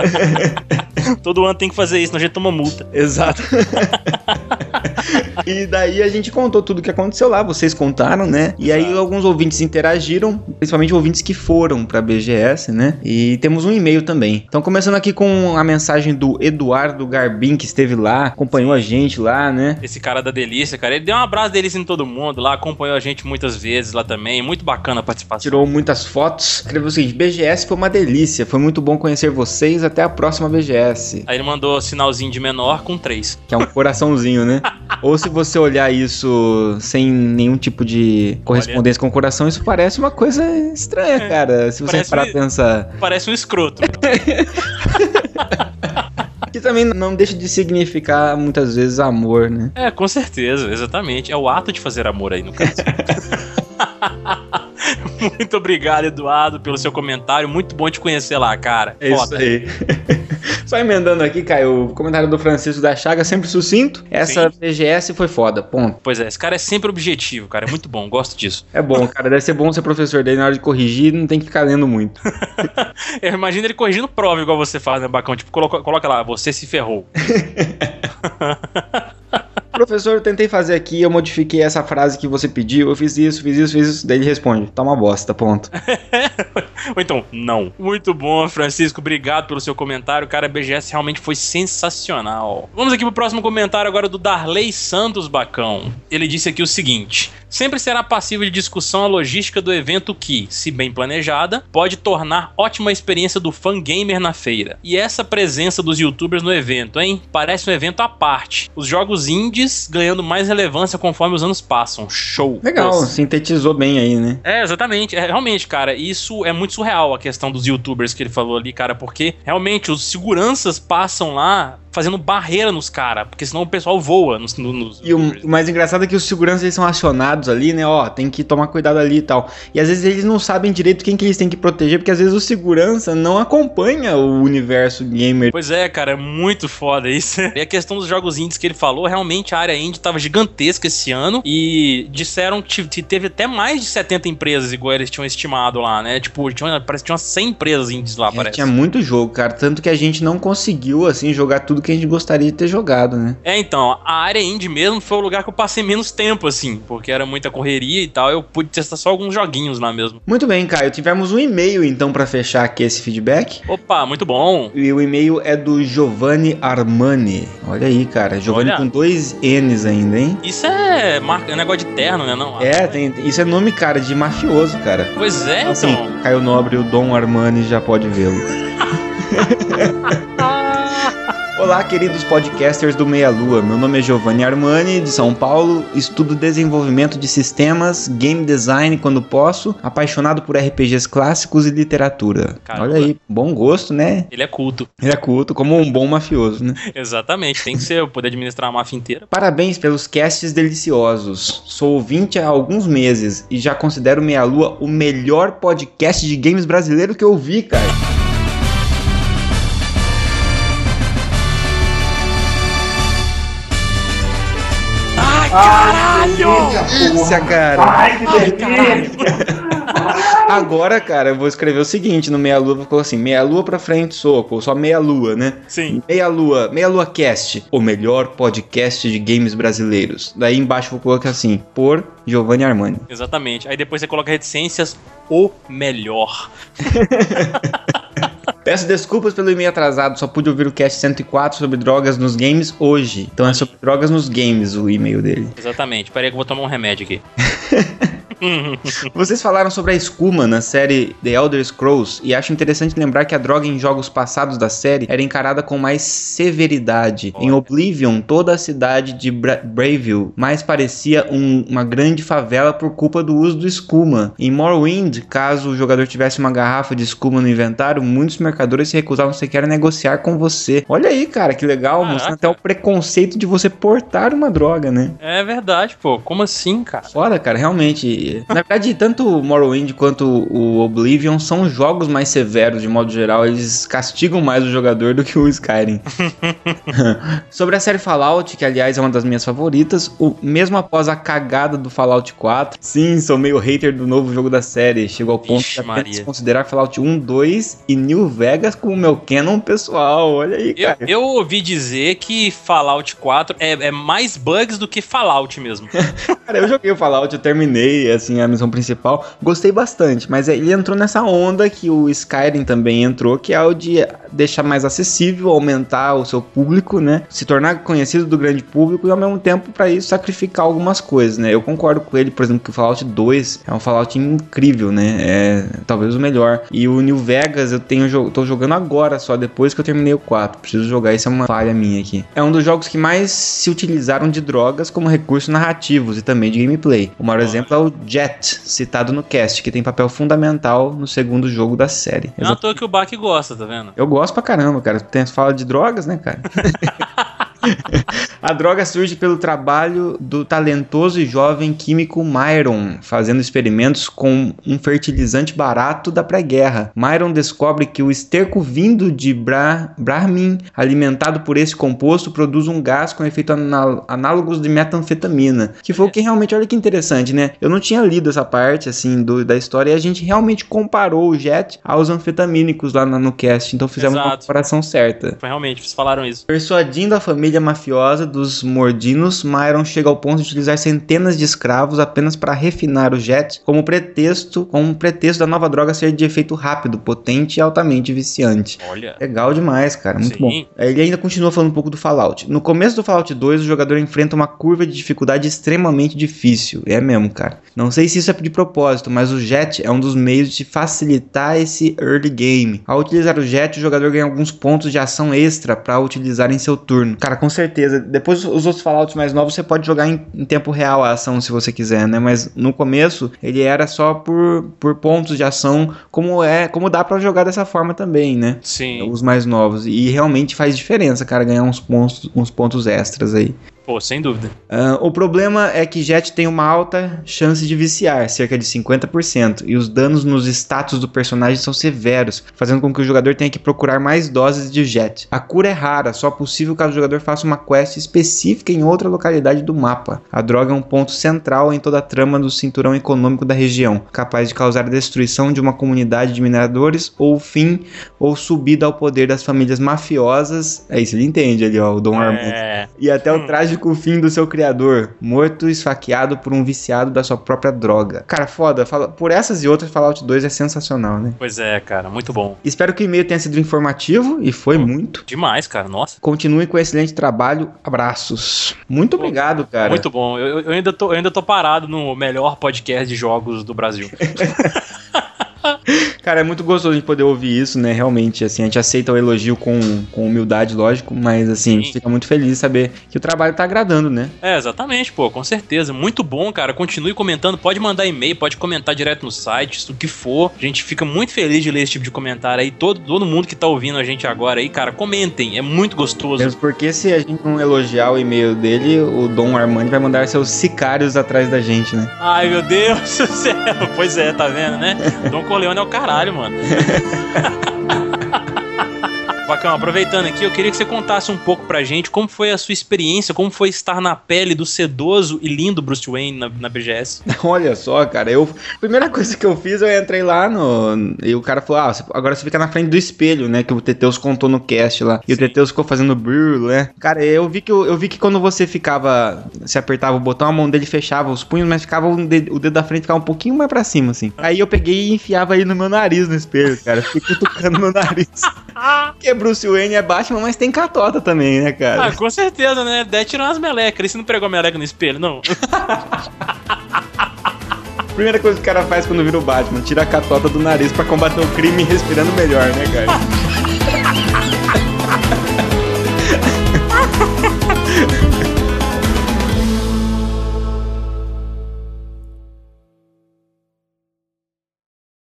Todo ano tem que fazer isso, senão a gente toma multa. Exato. e daí a gente contou tudo o que aconteceu lá, vocês contaram, né? E aí alguns ouvintes interagiram, principalmente ouvintes que foram pra BGS, né? E temos um e-mail também. Então começando aqui com a mensagem do Eduardo Garbim, que esteve lá, acompanhou a gente lá, né? Esse cara da delícia, cara, ele deu um abraço delícia em todo mundo lá, acompanhou a gente muitas vezes lá também. Muito bacana a participação. Tirou muitas fotos. Escreveu o seguinte: BGS foi uma delícia, foi muito bom conhecer vocês. Até a próxima BGS. Aí ele mandou sinalzinho de menor com três. Que é um coraçãozinho, né? Ou se você olhar isso sem nenhum tipo de correspondência com o coração, isso parece uma coisa estranha, cara. Se você Parece parar um- pensar. Parece um escroto. Que também não deixa de significar muitas vezes amor, né? é, com certeza, exatamente. É o ato de fazer amor aí, no caso. Muito obrigado, Eduardo, pelo seu comentário. Muito bom te conhecer lá, cara. É isso aí. Só emendando aqui, Caio, o comentário do Francisco da Chaga, sempre sucinto. Essa Sim. BGS foi foda, ponto. Pois é, esse cara é sempre objetivo, cara. É muito bom, gosto disso. É bom, cara. Deve ser bom ser professor dele na hora de corrigir, não tem que ficar lendo muito. Eu imagino ele corrigindo prova igual você faz, né, Bacão? Tipo, coloca, coloca lá, você se ferrou. Professor, eu tentei fazer aqui, eu modifiquei essa frase que você pediu, eu fiz isso, fiz isso, fiz isso. Daí ele responde, tá uma bosta, ponto. Ou então, não. Muito bom, Francisco. Obrigado pelo seu comentário. Cara, a BGS realmente foi sensacional. Vamos aqui pro próximo comentário agora do Darley Santos Bacão. Ele disse aqui o seguinte: Sempre será passível de discussão a logística do evento que, se bem planejada, pode tornar ótima experiência do fã gamer na feira. E essa presença dos youtubers no evento, hein? Parece um evento à parte. Os jogos indies ganhando mais relevância conforme os anos passam. Show. Legal, Pô, sintetizou bem aí, né? é, exatamente. É, realmente, cara, isso é muito surreal a questão dos youtubers que ele falou ali, cara, porque realmente os seguranças passam lá fazendo barreira nos caras, porque senão o pessoal voa nos, no- nos E o, o mais engraçado é que os seguranças eles são acionados ali, né? Ó, tem que tomar cuidado ali e tal. E às vezes eles não sabem direito quem que eles têm que proteger, porque às vezes o segurança não acompanha o universo gamer. Pois é, cara, é muito foda isso. E a questão dos jogos indies que ele falou, realmente a área indie tava gigantesca esse ano e disseram que te- teve até mais de 70 empresas, igual eles tinham estimado lá, né? Tipo, tinha, parece que tinha umas 100 empresas indies lá, É, parece. tinha muito jogo, cara. Tanto que a gente não conseguiu, assim, jogar tudo que a gente gostaria de ter jogado, né? É, então, a área indie mesmo foi o lugar que eu passei menos tempo, assim, porque era muita correria e tal, eu pude testar só alguns joguinhos lá mesmo. Muito bem, Caio. Tivemos um e-mail, então, pra fechar aqui esse feedback. Opa, muito bom. E o e-mail é do Giovanni Armani. Olha aí, cara. Giovanni Olha. com dois N's ainda, hein? Isso é, marca, é negócio de terno, né? Não? É, tem, isso é nome, cara, de mafioso, cara. Pois é, Assim, então. Caio Nobre, o Dom Armani já pode vê-lo. Olá, queridos podcasters do Meia Lua. Meu nome é Giovanni Armani, de São Paulo. Estudo desenvolvimento de sistemas, game design quando posso. Apaixonado por RPGs clássicos e literatura. Caramba. Olha aí, bom gosto, né? Ele é culto. Ele é culto, como um bom mafioso, né? Exatamente, tem que ser, eu poder administrar a máfia inteira. Parabéns pelos casts deliciosos. Sou ouvinte há alguns meses e já considero Meia Lua o melhor podcast de games brasileiro que eu vi, cara. Delícia, cara. Agora, cara, eu vou escrever o seguinte no Meia Lua, vou colocar assim, Meia Lua pra frente, soco, ou só Meia Lua, né? Sim. Meia Lua, Meia Lua Cast, o melhor podcast de games brasileiros. Daí embaixo eu vou colocar assim, por Giovanni Armani. Exatamente. Aí depois você coloca reticências, o melhor. Peço desculpas pelo e-mail atrasado, só pude ouvir o cast 104 sobre drogas nos games hoje. Então é sobre drogas nos games o e-mail dele. Exatamente. Peraí que eu vou tomar um remédio aqui. Vocês falaram sobre a escuma na série The Elder Scrolls e acho interessante lembrar que a droga em jogos passados da série era encarada com mais severidade. Em Olha. Oblivion, toda a cidade de Bra Bravely mais parecia um- uma grande favela por culpa do uso do escuma. Em Morrowind, caso o jogador tivesse uma garrafa de escuma no inventário, muitos mercadores se recusavam sequer a negociar com você. Olha aí, cara, que legal, Caraca. mostrando até o preconceito de você portar uma droga, né? É verdade, pô. Como assim, cara? Foda, cara, realmente. Na verdade, tanto o Morrowind quanto o Oblivion são jogos mais severos, de modo geral. Eles castigam mais o jogador do que o Skyrim. Sobre a série Fallout, que aliás é uma das minhas favoritas, o, mesmo após a cagada do Fallout 4, sim, sou meio hater do novo jogo da série. Chegou ao ponto Vixe, de apenas Maria. considerar Fallout 1, 2 e New Vegas como meu canon pessoal. Olha aí, Eu, cara. eu ouvi dizer que Fallout 4 é, é mais bugs do que Fallout mesmo. Cara, eu joguei o Fallout, eu terminei, assim, a missão principal. Gostei bastante, mas ele entrou nessa onda que o Skyrim também entrou, que é o de deixar mais acessível, aumentar o seu público, né? Se tornar conhecido do grande público e ao mesmo tempo, para isso, sacrificar algumas coisas, né? Eu concordo com ele, por exemplo, que o Fallout 2 é um Fallout incrível, né? É talvez o melhor. E o New Vegas eu tenho tô jogando agora, só depois que eu terminei o 4. Preciso jogar, isso é uma falha minha aqui. É um dos jogos que mais se utilizaram de drogas como recursos narrativos e também de gameplay. O maior exemplo é o Jet, citado no cast, que tem papel fundamental no segundo jogo da série. Não é à toa que o Bach gosta, tá vendo? Eu gosto pra caramba, cara. Tem fala de drogas, né, cara? A droga surge pelo trabalho do talentoso e jovem químico Myron, fazendo experimentos com um fertilizante barato da pré-guerra. Myron descobre que o esterco vindo de Bra Brahmin, alimentado por esse composto, produz um gás com efeito anal- análogos de metanfetamina, que foi o que realmente, olha que interessante, né? Eu não tinha lido essa parte, assim, do- da história e a gente realmente comparou o jet aos anfetamínicos lá na- no cast, então fizemos uma Exato. comparação certa. Foi realmente, vocês falaram isso. Persuadindo a família família mafiosa dos Mordinos, Myron chega ao ponto de utilizar centenas de escravos apenas para refinar o jet como pretexto, como pretexto da nova droga ser de efeito rápido, potente e altamente viciante. Olha. Legal demais, cara. Muito Sim. bom. Ele ainda continua falando um pouco do Fallout. No começo do Fallout 2, o jogador enfrenta uma curva de dificuldade extremamente difícil. É mesmo, cara. Não sei se isso é de propósito, mas o jet é um dos meios de facilitar esse early game. Ao utilizar o jet, o jogador ganha alguns pontos de ação extra para utilizar em seu turno. Cara, com certeza. Depois, os outros Fallouts mais novos, você pode jogar em, em tempo real a ação se você quiser, né? Mas no começo, ele era só por, por pontos de ação, como é, como dá pra jogar dessa forma também, né? Sim. Os mais novos. E realmente faz diferença, cara, ganhar uns pontos, uns pontos extras aí. Pô, sem dúvida. Ah, o problema é que Jet tem uma alta chance de viciar, cerca de 50%, e os danos nos status do personagem são severos, fazendo com que o jogador tenha que procurar mais doses de Jet. A cura é rara, só possível caso o jogador faça uma quest específica em outra localidade do mapa. A droga é um ponto central em toda a trama do cinturão econômico da região, capaz de causar a destruição de uma comunidade de mineradores ou o fim ou subida ao poder das famílias mafiosas. É isso, ele entende ali, ó, o Dom Armando. É. E até o trágico fim do seu criador, morto e esfaqueado por um viciado da sua própria droga. Cara, foda, fala- por essas e outras, Fallout 2 é sensacional, né? Pois é, cara, muito bom. Espero que o e-mail tenha sido informativo, e foi muito. Demais, cara, nossa. Continue com excelente trabalho, abraços. Muito obrigado, cara. Muito bom. Eu, eu ainda tô, eu ainda tô parado no melhor podcast de jogos do Brasil. Cara, é muito gostoso de poder ouvir isso, né? Realmente, assim, a gente aceita o elogio com, com humildade, lógico, mas assim, a gente Sim. fica muito feliz de saber que o trabalho tá agradando, né? É, exatamente, pô, com certeza. Muito bom, cara. Continue comentando. Pode mandar e-mail, pode comentar direto no site, o que for. A gente fica muito feliz de ler esse tipo de comentário aí. Todo, todo mundo que tá ouvindo a gente agora aí, cara, comentem. É muito gostoso. Mesmo porque se a gente não elogiar o e-mail dele, o Dom Armando vai mandar seus sicários atrás da gente, né? Ai, meu Deus do céu. Pois é, tá vendo, né? Dom Corleone é o caralho, mano. Bacão, aproveitando aqui, eu queria que você contasse um pouco pra gente como foi a sua experiência, como foi estar na pele do sedoso e lindo Bruce Wayne na, na BGS. Olha só, cara, eu. A primeira coisa que eu fiz, eu entrei lá no. E o cara falou: Ah, agora você fica na frente do espelho, né? Que o Teteus contou no cast lá. E o Sim. Teteus ficou fazendo brrr, né? Cara, eu vi que eu, eu vi que quando você ficava. Se apertava o botão, a mão dele fechava os punhos, mas ficava um dedo- o dedo da frente ficava um pouquinho mais pra cima, assim. Aí eu peguei e enfiava ele no meu nariz no espelho, cara. Fiquei cutucando meu nariz. Bruce Wayne é Batman, mas tem catota também, né, cara? Ah, com certeza, né? Deve tirar umas melecas. Ele se não pregou meleca no espelho, não. Primeira coisa que o cara faz quando vira o Batman, tira a catota do nariz pra combater o crime respirando melhor, né, cara?